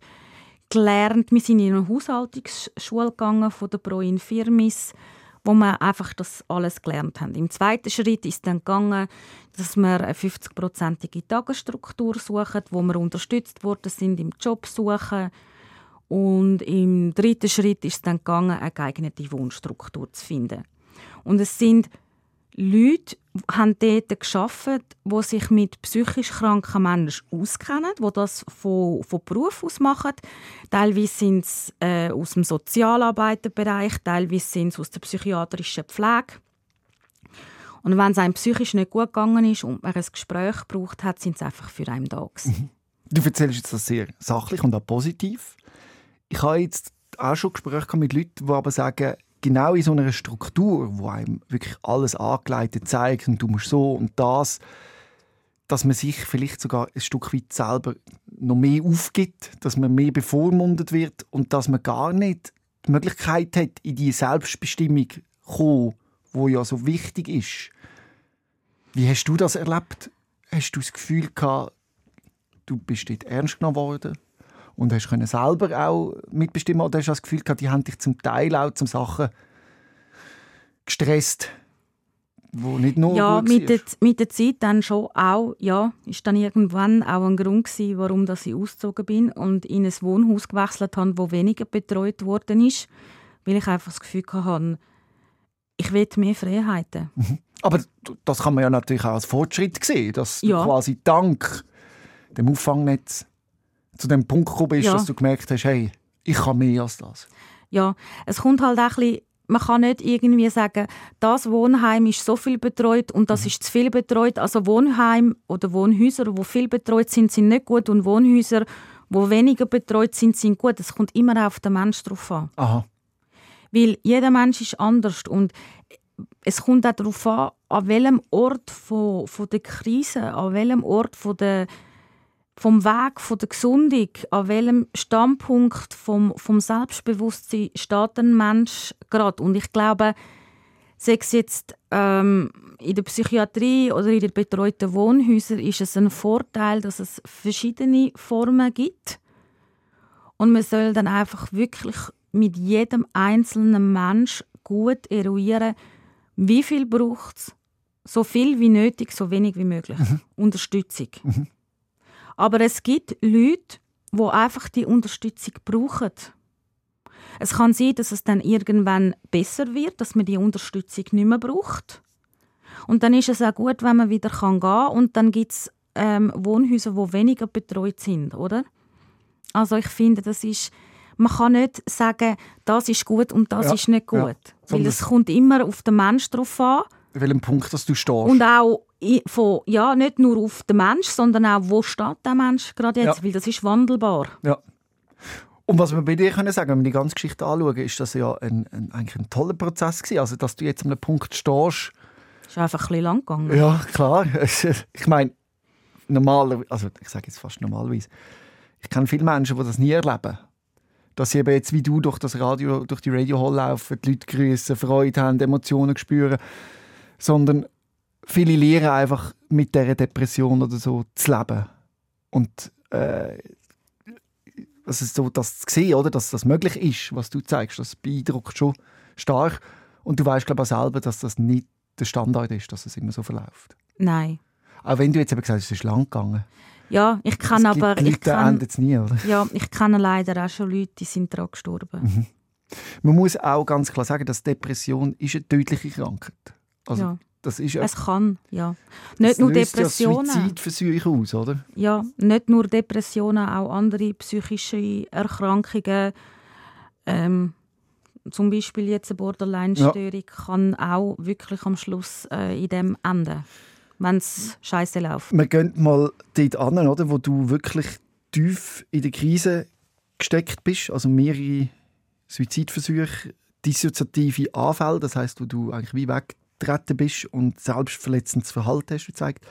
gelernt. Wir sind in eine Haushaltungsschule gegangen von der Pro Infirmis, wo wir einfach das alles gelernt haben. Im zweiten Schritt ist dann gegangen, dass wir eine 50-prozentige Tagesstruktur suchen, wo wir unterstützt worden sind im Job suchen. Und im dritten Schritt ist es dann gegangen, eine geeignete Wohnstruktur zu finden. Und es sind Leute haben dort geschafft, die sich mit psychisch kranken Menschen auskennen, die das von, von Beruf aus machen. Teilweise sind es äh, aus dem Sozialarbeiterbereich, teilweise sind es aus der psychiatrischen Pflege. Und wenn es einem psychisch nicht gut gegangen ist und man ein Gespräch braucht hat, sind sie einfach für einen da mhm. Du erzählst jetzt das sehr sachlich und auch positiv. Ich habe jetzt auch schon Gespräche mit Leuten, die aber sagen, genau in so einer Struktur, wo einem wirklich alles angeleitet zeigt und du musst so und das, dass man sich vielleicht sogar ein Stück weit selber noch mehr aufgibt, dass man mehr bevormundet wird und dass man gar nicht die Möglichkeit hat, in die Selbstbestimmung zu kommen, wo ja so wichtig ist. Wie hast du das erlebt? Hast du das Gefühl gehabt, du bist dort ernst genommen worden? Und hast können selber auch mitbestimmen oder hast du das Gefühl gehabt, die haben dich zum Teil auch zum Sachen gestresst, wo nicht nur ja mit der, mit der Zeit dann schon auch ja ist dann irgendwann auch ein Grund gewesen, warum dass ich ausgezogen bin und in ein Wohnhaus gewechselt habe, wo weniger betreut worden ist, weil ich einfach das Gefühl hatte, ich will mehr Freiheiten. Mhm. Aber das kann man ja natürlich auch als Fortschritt sehen, dass ja. du quasi dank dem Auffangnetz zu dem Punkt gekommen bist, ja. dass du gemerkt hast, hey, ich kann mehr als das? Ja, es kommt halt auch ein bisschen man kann nicht irgendwie sagen, das Wohnheim ist so viel betreut und das mhm. ist zu viel betreut. Also Wohnheim oder Wohnhäuser, wo viel betreut sind, sind nicht gut und Wohnhäuser, wo weniger betreut sind, sind gut. Es kommt immer auf den Mensch drauf an. Aha. Weil jeder Mensch ist anders und es kommt auch darauf an, an welchem Ort von, von der Krise, an welchem Ort von der vom Weg von der Gesundung, an welchem Standpunkt vom, vom Selbstbewusstsein steht ein Mensch gerade. Und ich glaube, sei es jetzt ähm, in der Psychiatrie oder in den betreuten Wohnhäusern, ist es ein Vorteil, dass es verschiedene Formen gibt. Und man soll dann einfach wirklich mit jedem einzelnen Mensch gut eruieren, wie viel braucht es, so viel wie nötig, so wenig wie möglich. Mhm. Unterstützung. Mhm. Aber es gibt Leute, die einfach die Unterstützung brauchen. Es kann sein, dass es dann irgendwann besser wird, dass man die Unterstützung nicht mehr braucht. Und dann ist es auch gut, wenn man wieder gehen kann. Und dann gibt es ähm, Wohnhäuser, die weniger betreut sind, oder? Also ich finde, das ist, man kann nicht sagen, das ist gut und das ja, ist nicht gut. Ja. Weil es kommt immer auf den Mensch drauf an. Welchem Punkt dass du stehst. Und auch von, ja, nicht nur auf den Mensch, sondern auch, wo steht der Mensch gerade jetzt, ja. weil das ist wandelbar. Ja. Und was wir bei dir können sagen, wenn wir die ganze Geschichte anschauen, ist das ja ein, ein, eigentlich ein toller Prozess gewesen. Also, dass du jetzt an einem Punkt stehst. Ist einfach ein bisschen lang gegangen. Ja, klar. Ich meine, normalerweise, also ich sage jetzt fast normalerweise, ich kenne viele Menschen, die das nie erleben. Dass sie eben jetzt wie du durch das Radio, durch die Radio Hall laufen, die Leute grüßen, Freude haben, Emotionen spüren. Sondern viele lernen einfach mit dieser Depression oder so zu leben. Und äh, also so, das zu sehen, oder, dass das möglich ist, was du zeigst, das beeindruckt schon stark. Und du weißt, glaube ich, auch selber, dass das nicht der Standard ist, dass es immer so verläuft. Nein. Auch wenn du jetzt eben gesagt hast, es ist lang gegangen. Ja, ich kann es aber... Leute, ich kann, es nie, oder? Ja, ich kenne leider auch schon Leute, die sind daran gestorben. Mhm. Man muss auch ganz klar sagen, dass Depression ist eine tödliche Krankheit. Also, ja. Das ist ja, es kann, ja. Nicht nur Depressionen. Ja Suizidversuche aus, oder? Ja, nicht nur Depressionen, auch andere psychische Erkrankungen. Ähm, zum Beispiel jetzt eine Borderline-Störung ja. kann auch wirklich am Schluss äh, in dem enden, wenn es scheiße läuft. Wir gehen mal dort an, oder, wo du wirklich tief in der Krise gesteckt bist, also mehrere Suizidversuche dissoziative Anfälle, das heißt, wo du eigentlich wie weggetreten bist und selbstverletzendes Verhalten hast gezeigt.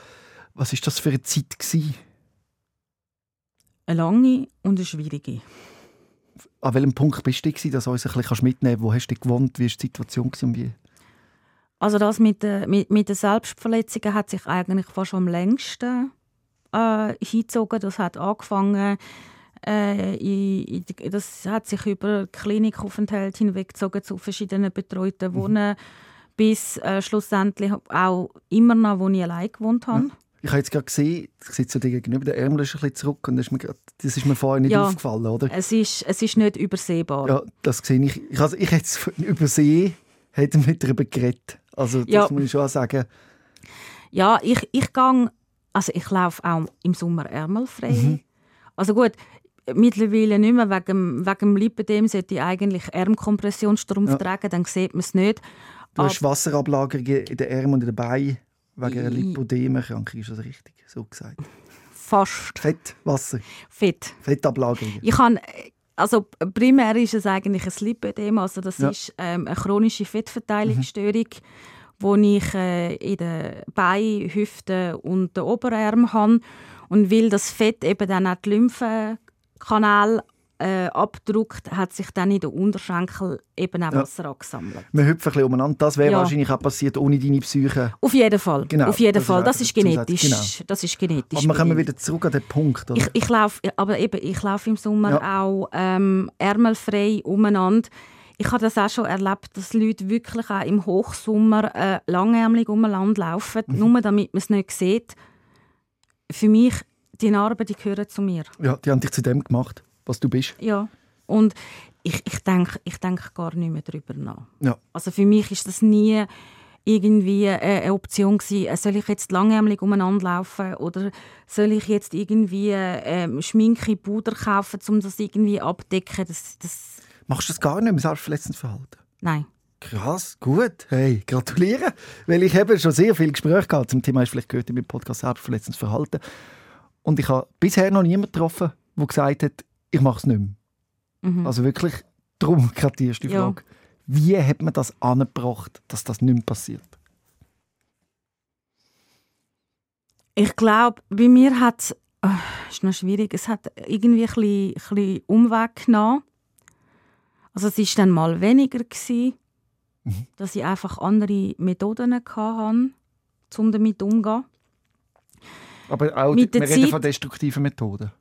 Was ist das für eine Zeit gewesen? Eine lange und eine schwierige. An welchem Punkt bist du, dass du uns ein bisschen mitnehmen kannst? Wo hast du gewohnt? Wie war die Situation und wie? Also das mit, der, mit, mit den Selbstverletzungen hat sich eigentlich fast am längsten äh, hingezogen. Das hat angefangen, äh, in, in, das hat sich über Klinikaufenthalt hinweggezogen zu verschiedenen betreuten mhm. Wohnen, mhm. Bis äh, schlussendlich auch immer noch, wo ich allein gewohnt habe. Ja. Ich habe jetzt gerade gesehen, ich sitze dir gegenüber, der Ärmel ist ein bisschen zurück und das ist mir, grad, das ist mir vorher nicht ja, aufgefallen, oder? Es ist, es ist nicht übersehbar. Ja, das sehe ich. Ich, also, ich hätte es übersehen, hätte mit darüber geredet. Also das ja. muss ich schon sagen. Ja, ich, ich gehe, also ich laufe auch im Sommer ärmelfrei. Mhm. Also gut, mittlerweile nicht mehr wegen, wegen dem Lipödem sollte ich eigentlich Ärmkompressionsstrumpf ja. tragen, dann sieht man es nicht. Du hast Wasserablagerungen in den Ärmeln und in den Beinen. Wegen einer Lipodem-Erkrankung ist das richtig so gesagt? Fast. Fett, Wasser. Fett. Fettablagerung. Ich kann, also primär ist es eigentlich ein Lipödem, also das ja. ist ähm, eine chronische Fettverteilungsstörung, mhm. wo ich äh, in den Beinen, Hüften und den Oberarm habe. Und weil das Fett eben dann auch die Lymphenkanäle äh, abdruckt, hat sich dann in den Unterschenkel eben auch Wasser ja. angesammelt. Wir hüpfen ein bisschen umeinander. Das wäre ja. wahrscheinlich auch passiert ohne deine Psyche. Auf jeden Fall. Genau. Auf jeden das Fall. Ist das ist genetisch. Genau. Das ist genetisch. Aber wir kommen wieder zurück an den Punkt. Oder? Ich, ich laufe, aber eben, ich laufe im Sommer ja. auch ähm, ärmelfrei umeinander. Ich habe das auch schon erlebt, dass Leute wirklich auch im Hochsommer äh, langärmlich umeinander laufen, mhm. nur damit man es nicht sieht. Für mich, die Narben, die gehören zu mir. Ja, die haben dich zu dem gemacht was du bist. Ja, und ich, ich denke ich denk gar nicht mehr darüber nach. Ja. Also für mich ist das nie irgendwie eine Option gewesen, äh, soll ich jetzt langärmlich umeinander laufen oder soll ich jetzt irgendwie ähm, Schminke, Puder kaufen, um das irgendwie abdecken? Das, das Machst du das gar nicht im Selbstverletzungsverhalten? Nein. Krass, gut. Hey, gratuliere. Weil ich habe schon sehr viel Gespräche gehabt zum Thema, hast vielleicht gehört in meinem Podcast Selbstverletzungsverhalten. Und ich habe bisher noch niemanden getroffen, der gesagt hat, ich mache es nicht mehr. Mhm. Also wirklich, darum gerade die erste Frage. Ja. Wie hat man das angebracht, dass das nicht mehr passiert? Ich glaube, bei mir hat es, oh, ist noch schwierig, es hat irgendwie ein bisschen, ein bisschen Umweg genommen. Also es war dann mal weniger, gewesen, mhm. dass ich einfach andere Methoden hatte, um damit umzugehen. Aber auch, Mit wir reden von destruktiven Methoden?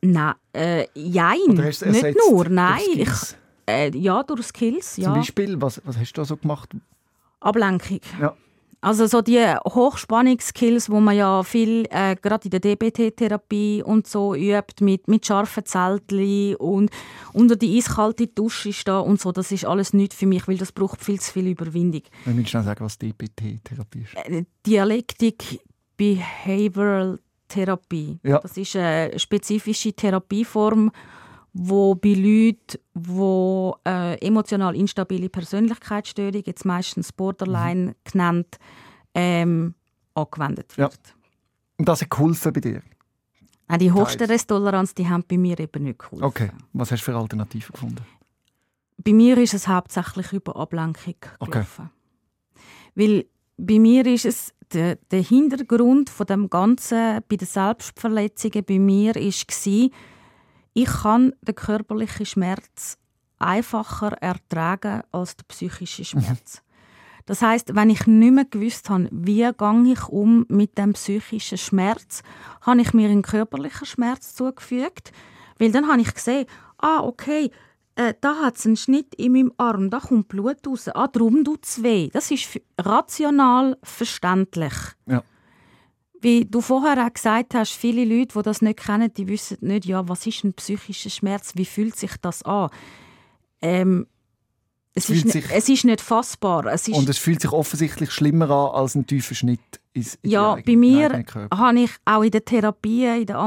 Nein, äh, jein, nicht nur, nein. Ich, äh, ja, durch Skills, ja. Zum Beispiel, was, was hast du da so gemacht? Ablenkung. Ja. Also so die Hochspannungsskills, wo man ja viel äh, gerade in der DBT-Therapie und so übt mit, mit scharfen Zeltli und unter die eiskalte Dusche ist da und so, das ist alles nicht für mich, weil das braucht viel zu viel Überwindung. Ich will schnell sagen, was DBT-Therapie ist. Äh, Dialektik Behavioral Therapie. Ja. Das ist eine spezifische Therapieform, wo bei Leuten, die äh, emotional instabile Persönlichkeitsstörung, jetzt meistens Borderline mhm. genannt, ähm, angewendet wird. Ja. Und das hat geholfen bei dir? Nein, die höchste Resttoleranz die haben bei mir eben nicht geholfen. Okay, was hast du für Alternativen gefunden? Bei mir ist es hauptsächlich über Ablenkung gelaufen. Okay. Weil bei mir ist es der, der Hintergrund von dem Ganzen bei den Selbstverletzungen bei mir war, ich kann den körperlichen Schmerz einfacher ertragen als den psychischen mhm. Schmerz. Das heißt, wenn ich nicht mehr gewusst habe, wie gehe ich um mit dem psychischen Schmerz, habe ich mir einen körperlichen Schmerz zugefügt, weil dann habe ich gesehen, ah okay, äh, da hat es einen Schnitt in meinem Arm, da kommt Blut raus, ah, darum tut es weh. Das ist rational verständlich. Ja. Wie du vorher auch gesagt hast, viele Leute, die das nicht kennen, die wissen nicht, ja, was ist ein psychischer Schmerz, wie fühlt sich das an? Ähm, es, ist nicht, es ist nicht fassbar. Es ist und es fühlt sich offensichtlich schlimmer an als ein tiefer Schnitt. Ins, in ja, bei mir habe ich auch in der Therapie, in der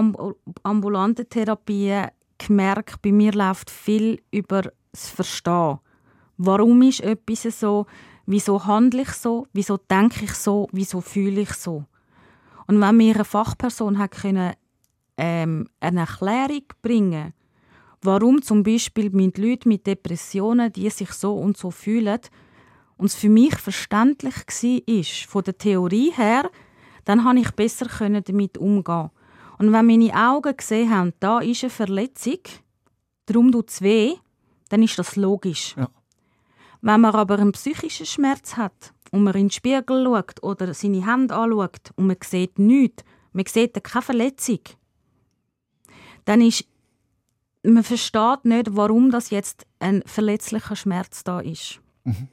ambulanten Therapie, gemerkt, bei mir läuft viel über das Verstehen. Warum ist etwas so? Wieso handle ich so? Wieso denke ich so? Wieso fühle ich so? Und wenn mir eine Fachperson hat können, ähm, eine Erklärung bringen warum zum Beispiel mit Leuten mit Depressionen, die sich so und so fühlen, und es für mich verständlich war, von der Theorie her, dann konnte ich besser damit umgehen. Und wenn meine Augen gesehen haben, da ist eine Verletzung, darum tut es weh, dann ist das logisch. Ja. Wenn man aber einen psychischen Schmerz hat und man in den Spiegel schaut oder seine Hände anschaut und man sieht nichts, man sieht keine Verletzung, dann ist man versteht nicht, warum das jetzt ein verletzlicher Schmerz da ist. Mhm.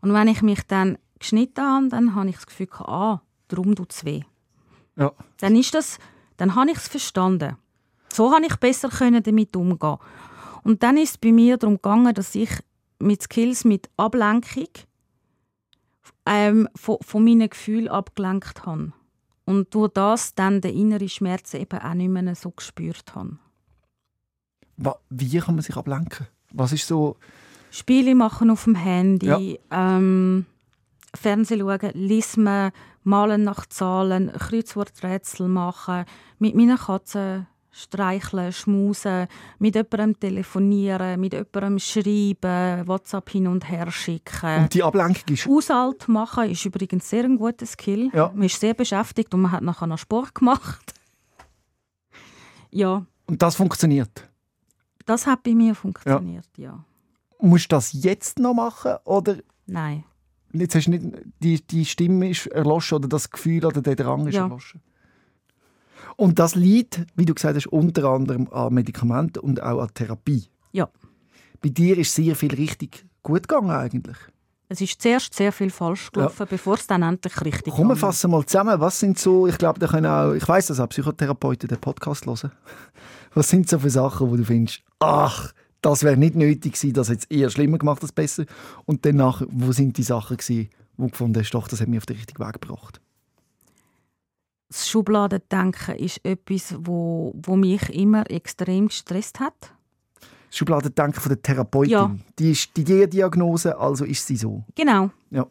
Und wenn ich mich dann geschnitten habe, dann habe ich das Gefühl, ah, darum tut es weh. Ja. Dann ist das, dann habe ich es verstanden. So habe ich besser damit umgehen. Und dann ist es bei mir darum gegangen, dass ich mit Skills, mit Ablenkung ähm, von, von meinen Gefühlen abgelenkt habe. Und durch das dann den inneren Schmerz eben auch nicht mehr so gespürt habe. Wie kann man sich ablenken? Was ist so... Spiele machen auf dem Handy, ja. ähm, Fernsehen schauen, lesen, malen nach Zahlen, Kreuzworträtsel machen, mit meiner Katze streicheln, schmusen, mit jemandem telefonieren, mit jemandem schreiben, WhatsApp hin und her schicken. Und die Ablenkung ist... Haushalt machen ist übrigens sehr ein guter Skill. Ja. Man ist sehr beschäftigt und man hat nachher noch Sport gemacht. ja. Und das funktioniert? Das hat bei mir funktioniert, ja. ja. Musst du das jetzt noch machen, oder... Nein. Jetzt hast du nicht... Die, die Stimme ist erloschen oder das Gefühl oder der Drang ist ja. erloschen? Und das liegt, wie du gesagt hast, unter anderem an Medikamenten und auch an Therapie. Ja. Bei dir ist sehr viel richtig gut gegangen eigentlich. Es ist zuerst sehr viel falsch gelaufen, ja. bevor es dann endlich richtig Komm, wir fassen mal zusammen. Was sind so, ich glaube, da können auch, ich weiß, dass auch Psychotherapeuten den Podcast hören. Was sind so für Sachen, wo du findest, ach, das wäre nicht nötig gewesen, das jetzt eher schlimmer gemacht als besser. Und danach, wo sind die Sachen gewesen, wo gefunden hast, doch, das hat mich auf den richtigen Weg gebracht? das Schubladendenken ist etwas, wo, wo mich immer extrem gestresst hat. Das Schubladendenken von der Therapeutin, ja. die ist die Diagnose, also ist sie so. Genau. Ja.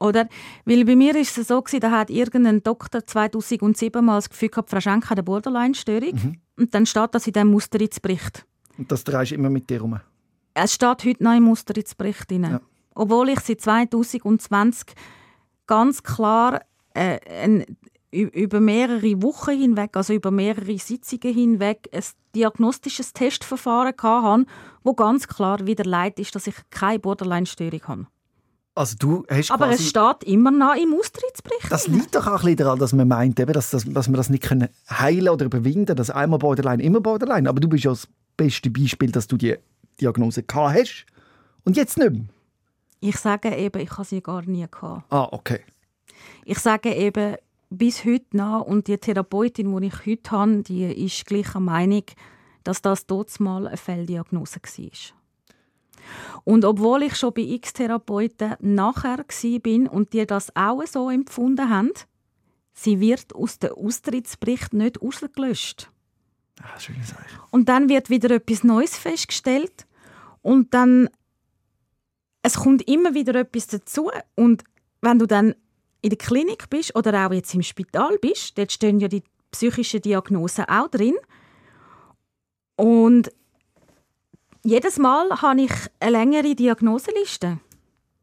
Oder? Weil bei mir ist es so gewesen, da hat irgendein Doktor 2007 mal das Gefühl gehabt, Frau Schenk hat eine Borderline-Störung. Mhm. Und dann steht das in diesem Musterizbericht. Und das drehst du immer mit dir rum? Es steht heute noch im Musterizbericht drin. Ja. Obwohl ich seit 2020 ganz klar äh, ein über mehrere Wochen hinweg, also über mehrere Sitzungen hinweg, ein diagnostisches Testverfahren hatte, wo ganz klar wieder leid ist, dass ich keine Borderline-Störung habe. Also du hast Aber es steht immer noch im Austrittsbericht. Das liegt doch auch ein bisschen daran, dass man meint, dass, dass, dass wir das nicht können heilen oder überwinden können, dass einmal Borderline, immer Borderline. Aber du bist ja das beste Beispiel, dass du die Diagnose gehabt hast und jetzt nicht mehr. Ich sage eben, ich habe sie gar nie gehabt. Ah, okay. Ich sage eben, bis heute noch, und die Therapeutin, die ich heute habe, die ist gleicher Meinung, dass das dort mal eine Fehldiagnose war. Und obwohl ich schon bei X-Therapeuten nachher bin und die das auch so empfunden haben, sie wird aus dem Austrittsbericht nicht ausgelöscht. Ah, schöne Sache. Und dann wird wieder etwas Neues festgestellt und dann es kommt immer wieder etwas dazu und wenn du dann in der Klinik bist oder auch jetzt im Spital bist, dort stehen ja die psychischen Diagnosen auch drin. Und jedes Mal habe ich eine längere Diagnoseliste.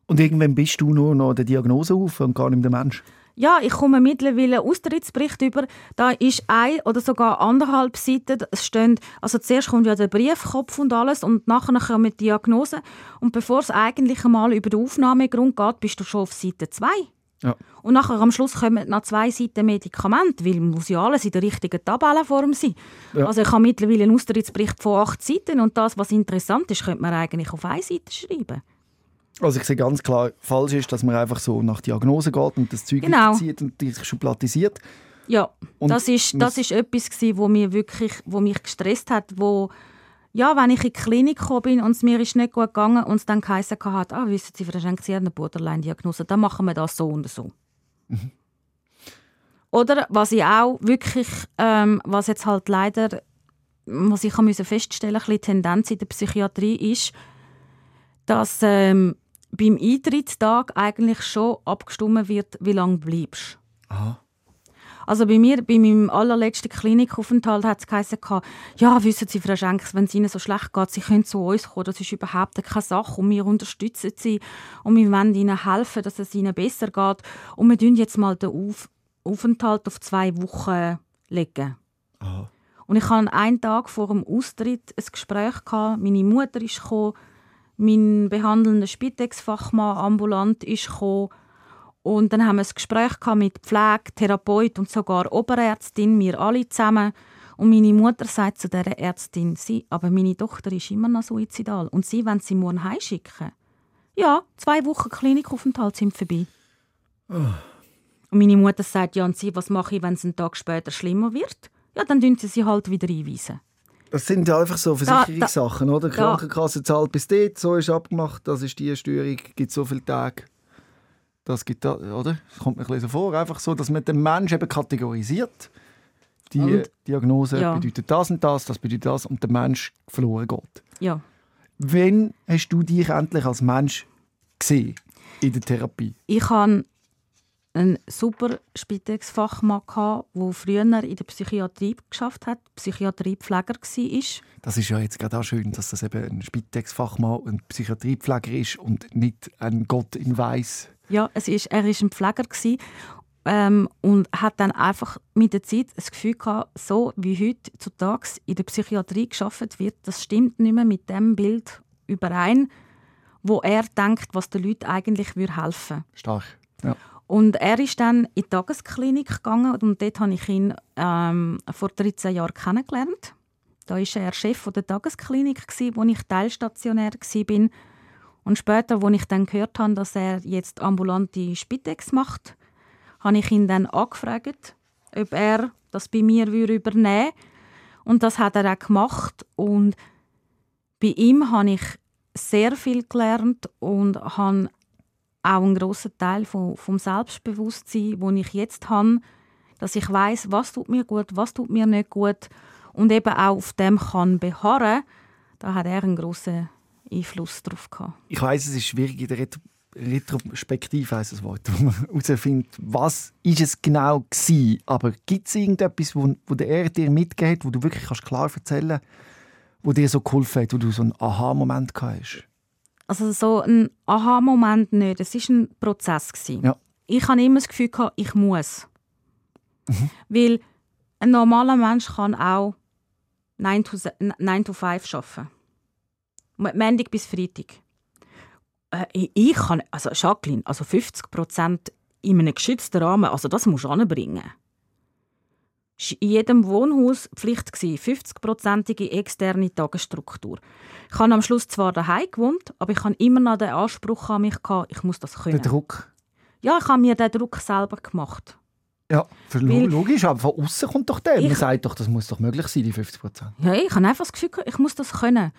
Und irgendwann bist du nur noch der Diagnose auf und gar nicht der Mensch? Ja, ich komme mittlerweile einen Austrittsbericht über. Da ist ein oder sogar anderthalb Seiten. Es stehen, also zuerst kommt ja der Briefkopf und alles und nachher kommen die Diagnose. Und bevor es eigentlich einmal über den Aufnahmegrund geht, bist du schon auf Seite 2. Ja. Und nachher am Schluss kommen noch zwei Seiten Medikamente, weil muss ja alles in der richtigen Tabellenform sein. Ja. Also ich habe mittlerweile einen Austrittsbericht von acht Seiten und das, was interessant ist, könnte man eigentlich auf eine Seite schreiben. Also ich sehe ganz klar, falsch ist, dass man einfach so nach Diagnose geht und das Zeug genau. zieht und sich schubladisiert. Ja, und das ist, das ist etwas, gewesen, wo, mir wirklich, wo mich gestresst hat, wo ja, wenn ich in die Klinik gekommen bin und es mir ist nicht gut gegangen und es dann geheißen hat, ah, wissen Sie, Frau Schenk, Sie haben eine Borderline-Diagnose, dann machen wir das so und so. Mhm. Oder was ich auch wirklich, ähm, was jetzt halt leider, was ich musste feststellen, ein Tendenz in der Psychiatrie ist, dass ähm, beim Eintrittstag eigentlich schon abgestimmt wird, wie lange du bleibst. Aha. Also bei mir, bei meinem allerletzten Klinikaufenthalt hat es geheißen, ja, wissen Sie, Frau Schenks, wenn es Ihnen so schlecht geht, Sie können zu uns kommen, das ist überhaupt keine Sache und wir unterstützen Sie und wir wollen Ihnen helfen, dass es Ihnen besser geht und wir tun jetzt mal den Auf Aufenthalt auf zwei Wochen legen. Aha. Und ich hatte einen Tag vor dem Austritt ein Gespräch, gehabt. meine Mutter ist gekommen, mein behandelnder Spitex-Fachmann ambulant ist gekommen, und dann haben wir ein Gespräch mit Pflege, Therapeut und sogar Oberärztin, wir alle zusammen. Und meine Mutter sagt zu dieser Ärztin, sie, aber meine Tochter ist immer noch suizidal und sie wollen sie morgen heimschicken. Ja, zwei Wochen Klinikaufenthalt sind vorbei. Oh. Und meine Mutter sagt, ja, und sie, was mache ich, wenn es einen Tag später schlimmer wird? Ja, dann tun sie sie halt wieder einweisen. Das sind ja einfach so Versicherungssachen, oder? Die Krankenkasse zahlt bis dort, so ist abgemacht, das ist die Störung, gibt so viele Tage. Das gibt oder? Das kommt mir ein so vor, einfach so, dass man den Menschen eben kategorisiert. Die und, Diagnose ja. bedeutet das und das, das bedeutet das und der Mensch verloren geht. Ja. Wann hast du dich endlich als Mensch gesehen in der Therapie? Ich habe einen super Spitex-Fachmann, der früher in der Psychiatrie geschafft hat, Psychiatriepfleger war. Das ist ja jetzt gerade auch schön, dass das eben ein Spitex-Fachmann ein Psychiatriepfleger ist und nicht ein Gott in Weiß. Ja, es ist, er war ein Pfleger gewesen, ähm, und hat dann einfach mit der Zeit das Gefühl gehabt, so wie heute zu Tags in der Psychiatrie geschafft wird, das stimmt nicht mehr mit dem Bild überein, wo er denkt, was den Leuten eigentlich helfen würde. Stark, ja. Und er ist dann in die Tagesklinik gegangen und dort habe ich ihn ähm, vor 13 Jahren kennengelernt. Da war er Chef der Tagesklinik, wo ich teilstationär war. Und später, als ich dann gehört habe, dass er jetzt ambulante Spitex macht, habe ich ihn dann angefragt, ob er das bei mir übernehmen würde. Und das hat er auch gemacht. Und bei ihm habe ich sehr viel gelernt und habe auch einen grossen Teil vom, vom Selbstbewusstsein, das ich jetzt habe, dass ich weiß, was tut mir gut, was tut mir nicht gut und eben auch auf dem kann beharren. Da hat er einen grossen Einfluss darauf gehabt. Ich weiß, es ist schwierig in der Retro Retrospektive heisst das Wort, wo man herausfindet, was ist es genau war. Aber gibt es irgendetwas, wo, wo der dir mitgegeben hat, wo du wirklich kannst klar erzählen kannst, wo dir so geholfen hat, wo du so einen Aha-Moment hast? Also so ein Aha-Moment nicht. Es war ein Prozess. Ja. Ich hatte immer das Gefühl, ich muss. Mhm. Weil ein normaler Mensch kann auch 9 to, 9 to 5 arbeiten. Montag bis Freitag. Äh, ich kann, also Jacqueline, also 50 Prozent in einem geschützten Rahmen, also das musst du anbringen in jedem Wohnhaus Pflicht 50-prozentige externe Tagesstruktur. Ich habe am Schluss zwar daheim gewohnt, aber ich habe immer noch den Anspruch an mich gehabt, ich muss das können. Der Druck? Ja, ich habe mir den Druck selber gemacht. Ja, Weil logisch, aber von außen kommt doch der. Man sagt doch, das muss doch möglich sein, die 50 Ja, ich habe einfach das Gefühl, ich muss das können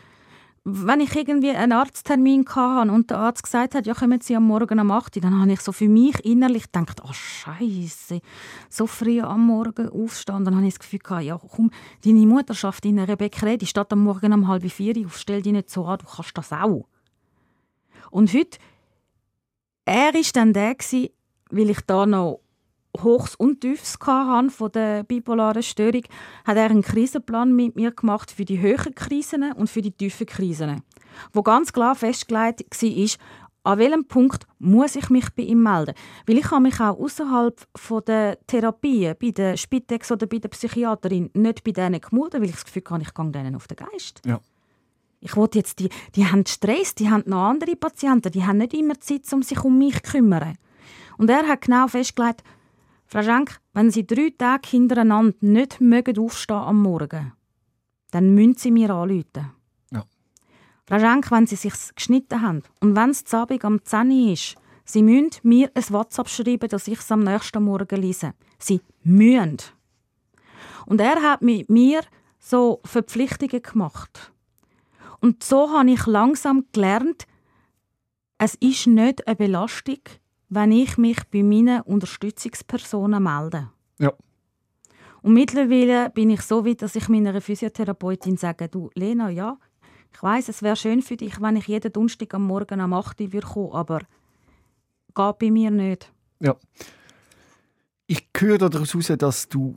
wenn ich irgendwie einen Arzttermin hatte und der Arzt gesagt hat, ja, kommen Sie am Morgen um 8 Uhr, dann habe ich so für mich innerlich gedacht, oh Scheiße, so früh am Morgen aufstehen. Dann habe ich das Gefühl gehabt, ja, komm, deine Mutterschaft in Rebecca die steht am Morgen um halb vier auf, stell dich nicht so an, du kannst das auch. Und heute, er war dann der, weil ich da noch Hochs und Tiefs hatte von der bipolaren Störung, hat er einen Krisenplan mit mir gemacht für die höheren Krisen und für die tiefen Krisen, wo ganz klar festgelegt war, an welchem Punkt muss ich mich bei ihm melden? Weil ich habe mich auch außerhalb der Therapie, bei der Spitex oder bei der Psychiaterin, nicht bei denen gemeldet, weil ich das Gefühl habe, ich gehe denen auf den Geist. Ja. Ich wollte jetzt, die, die haben Stress, die haben noch andere Patienten, die haben nicht immer Zeit, um sich um mich zu kümmern. Und er hat genau festgelegt, Frau Schenk, wenn Sie drei Tage hintereinander nicht mögen aufstehen am Morgen, dann müssen Sie mir anrufen. Ja. Frau Schenk, wenn Sie sich geschnitten haben und wenn es Abend am 10 Uhr ist, Sie müssen mir ein WhatsApp schreiben, dass ich es am nächsten Morgen lese. Sie müssen. Und er hat mit mir so Verpflichtungen gemacht. Und so habe ich langsam gelernt, es ist nicht eine Belastung, wenn ich mich bei meinen Unterstützungspersonen melde. Ja. Und mittlerweile bin ich so weit, dass ich meiner Physiotherapeutin sage, du Lena, ja, ich weiß, es wäre schön für dich, wenn ich jeden Donnerstag am Morgen am 8 Uhr kommen aber geht bei mir nicht. Ja. Ich höre daraus heraus, dass du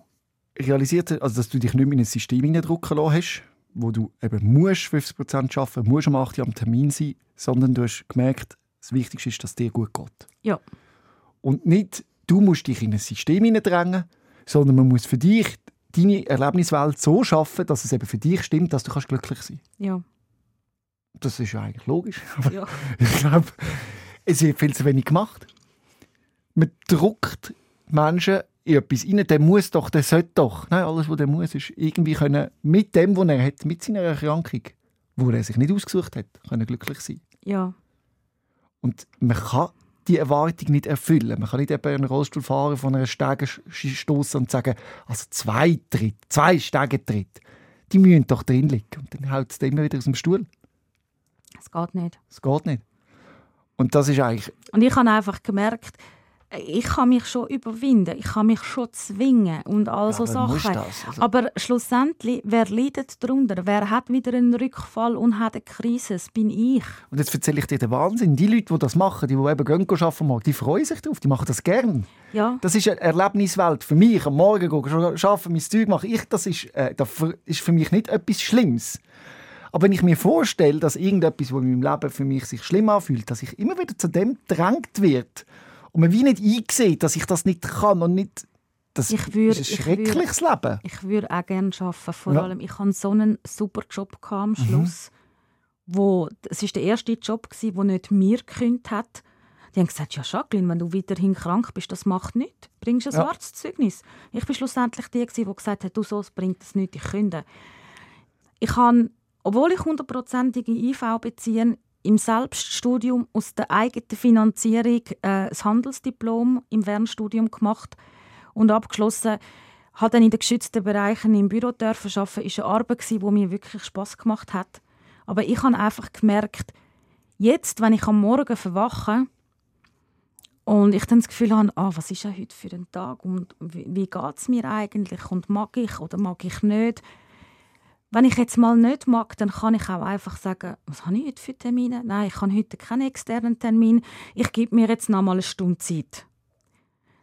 realisiert hast, also dass du dich nicht mehr in ein System hineindrücken lassen hast, wo du eben musst 50% arbeiten musst um 8 Uhr am Termin sein, sondern du hast gemerkt, das Wichtigste ist, dass es dir gut geht. Ja. Und nicht, du musst dich in ein System hineindrängen, sondern man muss für dich deine Erlebniswelt so schaffen, dass es eben für dich stimmt, dass du kannst glücklich sein kannst. Ja. Das ist ja eigentlich logisch. Aber Ja. ich glaube, es wird viel zu wenig gemacht. Man druckt Menschen in etwas rein, der muss doch, der sollte doch. Nein, alles, was der muss, ist irgendwie können, mit dem, was er hat, mit seiner Erkrankung, wo er sich nicht ausgesucht hat, können glücklich sein. Ja. Und man kann die Erwartung nicht erfüllen. Man kann nicht eben einen Rollstuhl fahren, von einer Stege stoßen und sagen, also zwei Tritt, zwei Stegentritt, die müssen doch drin liegen. Und dann haut es immer wieder aus dem Stuhl. Es geht nicht. Das geht nicht. Und das ist eigentlich Und ich habe einfach gemerkt, ich kann mich schon überwinden, ich kann mich schon zwingen und all so aber musst Sachen. das? Also- Aber schlussendlich, wer leidet darunter? Wer hat wieder einen Rückfall und hat eine Krise? Das bin ich. Und jetzt erzähle ich dir den Wahnsinn. Die Leute, die das machen, die, die eben gehen arbeiten morgen, die freuen sich drauf, die machen das gern. Ja, Das ist eine Erlebniswelt für mich. Am Morgen gehen, arbeiten, mein Zeug machen. Ich, das ist, äh, das ist für mich nicht etwas Schlimmes. Aber wenn ich mir vorstelle, dass irgendetwas, was in meinem Leben für mich sich schlimm anfühlt, dass ich immer wieder zu dem gedrängt wird und man wie nicht einsieht, dass ich das nicht kann und nicht... Das Ich würd- ist ein ich schreckliches Leben. ich würde auch gerne arbeiten. Vor Ja. allem, ich hatte so einen super Job am Schluss. Wo, es war der erste Job, der nicht mir gekündigt hat. Die haben gesagt, ja Jacqueline, wenn du weiterhin krank bist, das macht nichts. Bringst ein Ja. Arztzeugnis. Ich bin schlussendlich die, die gesagt hat, du so, es bringt das nichts, ich kündige. Ich habe, obwohl ich hundertprozentige IV beziehe, im Selbststudium aus der eigenen Finanzierung äh, das Handelsdiplom im Fernstudium gemacht und abgeschlossen. Habe dann in den geschützten Bereichen im Büro dürfen arbeiten. Ist eine Arbeit die mir wirklich Spaß gemacht hat. Aber ich habe einfach gemerkt, jetzt, wenn ich am Morgen verwache und ich dann das Gefühl habe, ah, was ist ja heute für ein Tag und wie, wie geht es mir eigentlich und mag ich oder mag ich nicht. Wenn ich jetzt mal nicht mag, dann kann ich auch einfach sagen, was habe ich heute für Termine? Nein, ich habe heute keinen externen Termin. Ich gebe mir jetzt noch mal eine Stunde Zeit.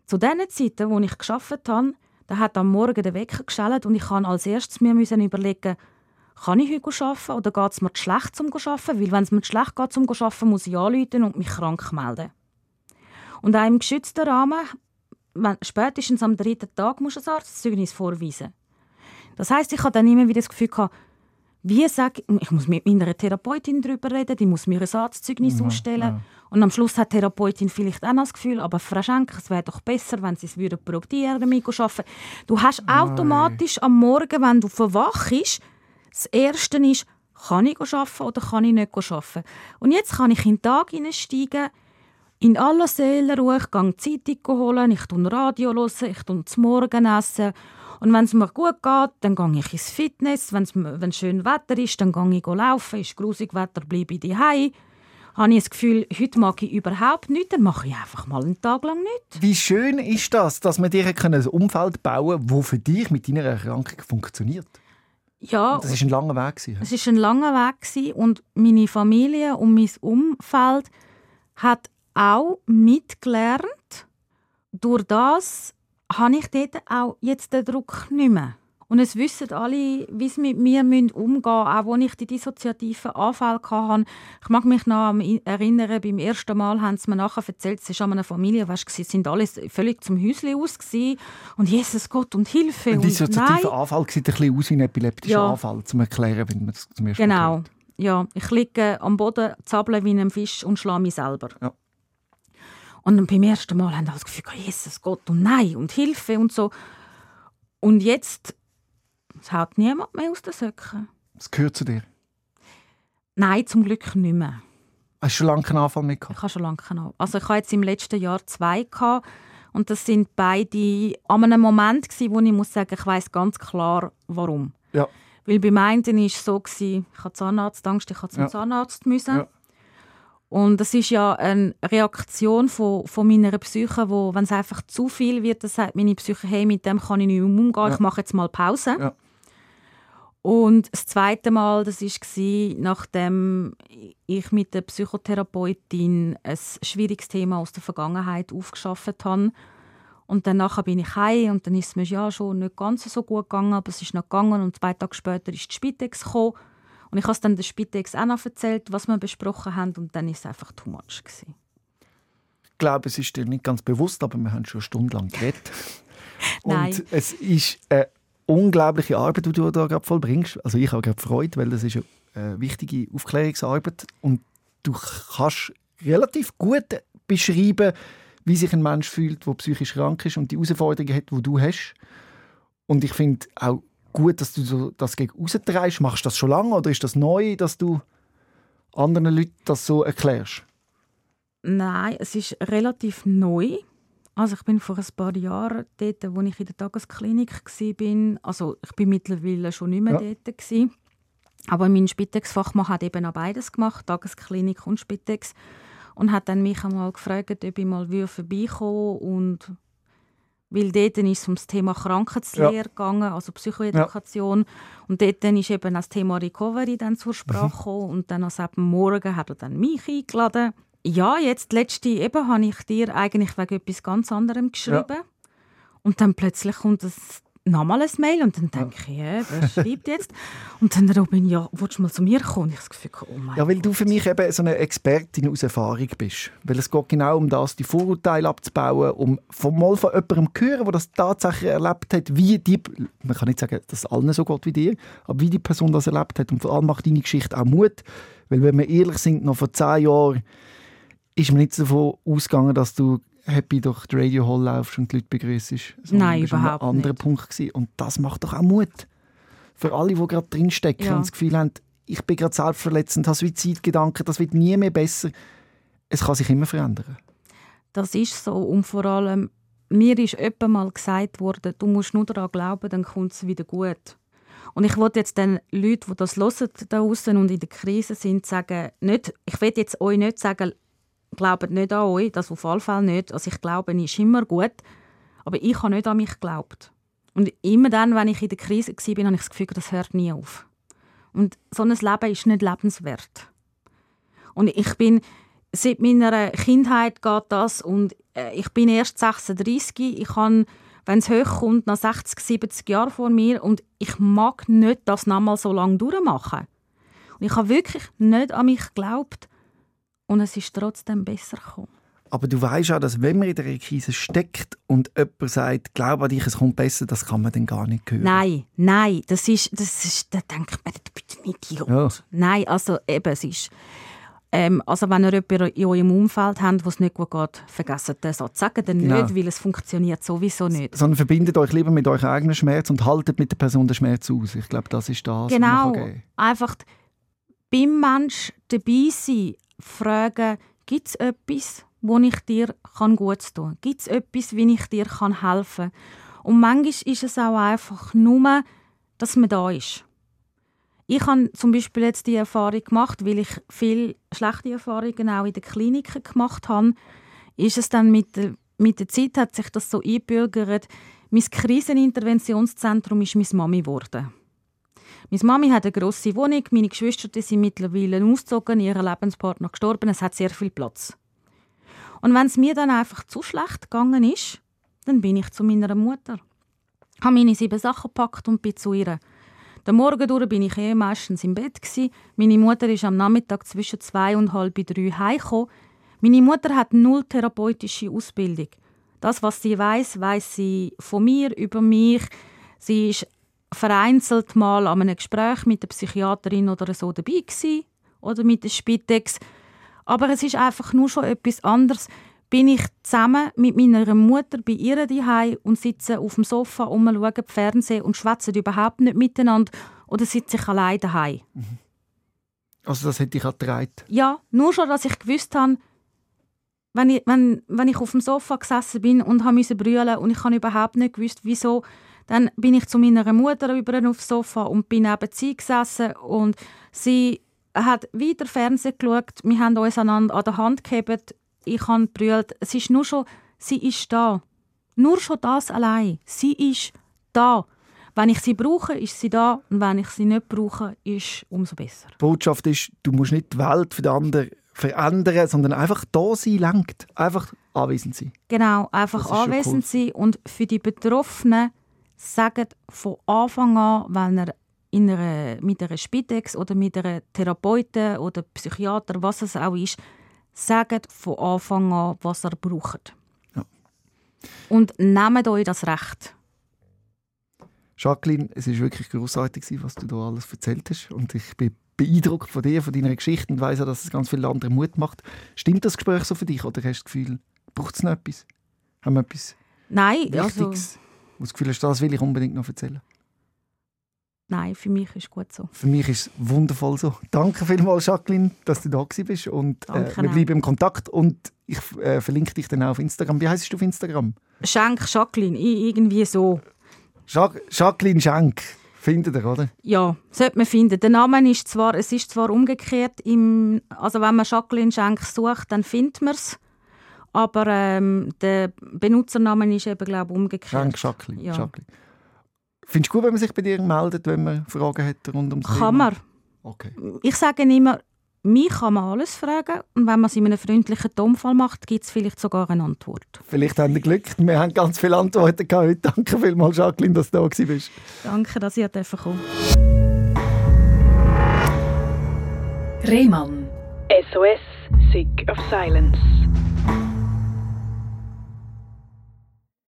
Zu den Zeiten, wo ich geschafft habe, da hat am Morgen der Wecker geschellt und ich kann als erstes mir müssen überlegen, kann ich heute arbeiten oder geht es mir zu schlecht zum arbeiten? Weil wenn es mir zu schlecht geht zum arbeiten, muss ich anrufen und mich krank melden. Und auch im geschützten Rahmen, wenn, spätestens am dritten Tag musst du ein Arztzeugnis vorweisen. Das heißt, ich habe dann immer wieder das Gefühl gehabt, wie sage ich, muss mit meiner Therapeutin darüber reden, die muss mir ein Arztzeugnis ausstellen. Und am Schluss hat die Therapeutin vielleicht auch noch das Gefühl, aber Frau Schenker, es wäre doch besser, wenn sie es würden probieren damit arbeiten. Du hast automatisch am Morgen, wenn du verwachst, das Erste ist, kann ich arbeiten oder kann ich nicht arbeiten. Und jetzt kann ich in den Tag hineinsteigen, in aller Seelenruhe, ich gehe die Zeitung holen, ich höre Radio, hören, ich tue das Morgenessen. Und wenn es mir gut geht, dann gehe ich ins Fitness. Wenn es wenn schön Wetter ist, dann gehe ich laufen. Ist grusig Wetter, bleibe ich daheim. Habe ich das Gefühl, heute mag ich überhaupt nichts, dann mache ich einfach mal einen Tag lang nichts. Wie schön ist das, dass man dir ein Umfeld bauen kann, das für dich mit deiner Erkrankung funktioniert? Ja, Das war ein langer Weg. gewesen. Es ist ein langer Weg gewesen und meine Familie und mein Umfeld hat auch mitgelernt. Durch das habe ich dort auch jetzt den Druck nicht mehr. Und es wissen alle, wie sie mit mir umgehen müssen, auch als ich die dissoziativen Anfälle hatte. Ich mag mich noch erinnern, beim ersten Mal haben sie mir nachher erzählt, es war an einer Familienfest, sie sind alle völlig zum Häuschen aus gewesen. und Jesus Gott und Hilfe Ein dissoziativer Anfall sieht ein bisschen aus wie ein epileptischer Ja. Anfall, zum erklären, wenn man das zum ersten Mal Genau. hört. Ja, ich liege am Boden, zappele wie ein Fisch und schlage mich selber. Ja. Und beim ersten Mal haben alle das Gefühl, Jesus Gott und nein und Hilfe und so. Und jetzt es haut niemand mehr aus den Söcken. Das gehört zu dir. Nein, zum Glück nicht mehr. Hast du schon lange keinen Anfall mehr gehabt? Ich habe schon lange keinen. Also ich hatte jetzt im letzten Jahr zwei gehabt, und das sind beide an einem Moment gewesen, wo ich muss sagen, ich weiß ganz klar, warum. Ja. Weil beim einen war es so, gewesen, ich hatte Zahnarztangst, ich musste zum Ja. Zahnarzt. Müssen. Ja. Und das ist ja eine Reaktion von, von meiner Psyche, wo, wenn es einfach zu viel wird, dann sagt meine Psyche, hey, mit dem kann ich nicht mehr umgehen, Ja. ich mache jetzt mal Pause. Ja. Und das zweite Mal, das war, nachdem ich mit der Psychotherapeutin ein schwieriges Thema aus der Vergangenheit aufgeschafft habe. Und dann nachher bin ich heim und dann ist es mir ja schon nicht ganz so gut gegangen, aber es ist noch gegangen und zwei Tage später ist die Spitex gekommen. Und ich habe es dann der Spitex auch noch erzählt, was wir besprochen haben und dann ist es einfach too much gewesen. Ich glaube, es ist dir nicht ganz bewusst, aber wir haben schon stundenlang geredet. Nein. Und es ist eine unglaubliche Arbeit, die du da gerade vollbringst. Also ich habe gerade Freude, weil das ist eine wichtige Aufklärungsarbeit und du kannst relativ gut beschreiben, wie sich ein Mensch fühlt, der psychisch krank ist und die Herausforderungen hat, die du hast. Und ich finde auch gut, dass du das gegen raustreibst. Machst du das schon lange oder ist das neu, dass du anderen Leuten das so erklärst? Nein, es ist relativ neu. Also ich bin vor ein paar Jahren dort, wo ich in der Tagesklinik war. Also ich bin mittlerweile schon nicht mehr Ja. dort. Gewesen. Aber mein Spitex-Fachmann hat eben auch beides gemacht, Tagesklinik und Spitex. Und hat dann mich einmal gefragt, ob ich mal vorbeikommen und weil dort ist es um das Thema Krankheitslehre Ja. gegangen, also Psychoedukation. Und dort ist eben das Thema Recovery dann zur Mhm. Sprache gekommen. Und dann also ab dem Morgen hat er dann mich eingeladen. Ja, jetzt letzte eben habe ich dir eigentlich wegen etwas ganz anderem geschrieben. Und dann plötzlich kommt es nochmal ein Mail und dann denke ich, ja, wer schreibt jetzt? Und dann Robin, ja, willst du mal zu mir kommen? Ich habe das Gefühl, oh mein Ja, weil du Gott. für mich eben so eine Expertin aus Erfahrung bist. Weil es geht genau um das, die Vorurteile abzubauen, um von mal von jemandem zu hören, der das tatsächlich erlebt hat, wie die, man kann nicht sagen, dass es allen so geht wie dir, aber wie die Person das erlebt hat. Und vor allem macht deine Geschichte auch Mut. Weil wenn wir ehrlich sind, noch vor zehn Jahren ist man nicht davon ausgegangen, dass du happy durch die Radio Hall laufst und die Leute begrüßt. Nein, überhaupt ein anderer nicht. Punkt. Gewesen. Und das macht doch auch Mut. Für alle, die gerade drinstecken Ja. und das Gefühl haben, ich bin gerade selbstverletzend, habe Suizidgedanken, das wird nie mehr besser. Es kann sich immer verändern. Das ist so. Und vor allem, mir ist öppe mal gesagt worden, du musst nur daran glauben, dann kommt es wieder gut. Und ich wollte jetzt den Leuten, die das hören, da draussen und in der Krise sind, sagen, nicht, ich will jetzt euch nicht sagen, glaubt nicht an euch, das auf jeden Fall nicht. Also ich glaube, ist immer gut, aber ich habe nicht an mich geglaubt. Und immer dann, wenn ich in der Krise war, habe ich das Gefühl, das hört nie auf. Und so ein Leben ist nicht lebenswert. Und ich bin seit meiner Kindheit geht das und äh, ich bin erst 36. Ich habe, wenn es hochkommt, noch 60, 70 Jahre vor mir und ich mag nicht das nochmal so lange durchmachen. Und ich habe wirklich nicht an mich geglaubt und es ist trotzdem besser gekommen. Aber du weißt auch, dass wenn man in einer Krise steckt und jemand sagt, glaub an dich, es kommt besser, das kann man dann gar nicht hören. Nein, nein, das ist, das ist, da ich mir, du bist ein Idiot. Ja. Nein, also eben, es ist, ähm, also wenn ihr jemanden in eurem Umfeld habt, wo es nicht gut geht, vergesst den Satz. Sagt den Genau. nicht, weil es funktioniert sowieso nicht. Sondern verbindet euch lieber mit eurem eigenen Schmerz und haltet mit der Person den Schmerz aus. Ich glaube, das ist das, Genau, was man kann geben einfach beim Mensch dabei sein, fragen, gibt es etwas, wo ich dir kann Gutes tun kann? Gibt es etwas, wie ich dir kann helfen kann? Und manchmal ist es auch einfach nur, dass man da ist. Ich habe zum Beispiel jetzt die Erfahrung gemacht, weil ich viele schlechte Erfahrungen auch in den Kliniken gemacht habe, ist es dann mit der, mit der Zeit hat sich das so eingebürgert, mein Kriseninterventionszentrum ist meine Mami geworden. Meine Mami hat eine grosse Wohnung, meine Geschwister sind mittlerweile ausgezogen, ihr Lebenspartner gestorben, es hat sehr viel Platz. Und wenn es mir dann einfach zu schlecht gegangen ist, dann bin ich zu meiner Mutter. Habe meine sieben Sachen gepackt und bin zu ihr. Den Morgen durch bin ich eh meistens im Bett. Gewesen. Meine Mutter ist am Nachmittag zwischen zwei und halb drei heimgekommen. Meine Mutter hat null therapeutische Ausbildung. Das, was sie weiß, weiß sie von mir, über mich. Sie ist vereinzelt mal an einem Gespräch mit der Psychiaterin oder so dabei gewesen, oder mit der Spitex. Aber es ist einfach nur schon etwas anderes. Bin ich zusammen mit meiner Mutter bei ihr daheim und sitze auf dem Sofa und schauen Fernsehen und schwätzen überhaupt nicht miteinander oder sitze ich allein daheim. Also das hätte ich ertragen. Ja, nur schon, dass ich gewusst habe, wenn ich, wenn, wenn ich auf dem Sofa gesessen bin und habe brüllen und ich habe überhaupt nicht gewusst, wieso, dann bin ich zu meiner Mutter über aufs Sofa und bin neben sie gesessen und sie hat weiter Fernsehen geschaut, wir haben uns einander an der Hand gehabt, ich habe brüllt. Es ist nur schon, sie ist da. Nur schon das allein. Sie ist da. Wenn ich sie brauche, ist sie da. Und wenn ich sie nicht brauche, ist umso besser. Die Botschaft ist, du musst nicht die Welt für den anderen verändern, sondern einfach da sein langt. Einfach anwesend sein. Genau, einfach anwesend sein und für die Betroffenen sagen von Anfang an, wenn er in einer, mit einer Spitex oder mit einer Therapeutin oder Psychiater, was es auch ist, sagen von Anfang an, was er braucht. Ja. Und nehmt euch das Recht. Jacqueline, es war wirklich großartig, was du da alles erzählt hast. Und ich bin beeindruckt von dir, von deiner Geschichte und weiss auch, dass es ganz viele andere Mut macht. Stimmt das Gespräch so für dich oder hast du das Gefühl, braucht es noch etwas? Haben wir etwas Nein, Wichtiges, also, das Gefühl hast, das will ich unbedingt noch erzählen? nein, für mich ist gut so. Für mich ist es wundervoll so. Danke vielmals, Jacqueline, dass du da bist und äh, wir bleiben im Kontakt und ich äh, verlinke dich dann auch auf Instagram. Wie heißt du auf Instagram? Schenk Jacqueline, irgendwie so. Ja Jacqueline Schenk. Findet ihr, oder? Ja, sollte man finden. Der Name ist zwar, es ist zwar umgekehrt, im, also wenn man Jacqueline Schenk sucht, dann findet man es. Aber ähm, der Benutzername ist eben, glaube ich, umgekehrt. Schenk Jacqueline. Ja. Jacqueline. Findest du gut, wenn man sich bei dir meldet, wenn man Fragen hat rund ums Thema? Kann man. Okay. Ich sage immer, mich kann man alles fragen und wenn man es in einem freundlichen Tonfall macht, gibt es vielleicht sogar eine Antwort. Vielleicht haben wir Glück. Wir haben ganz viele Antworten gehabt heute. Danke vielmals, Jacqueline, dass du da bist. Danke, dass ihr kommen Rehmann. SOS, Sick of Silence.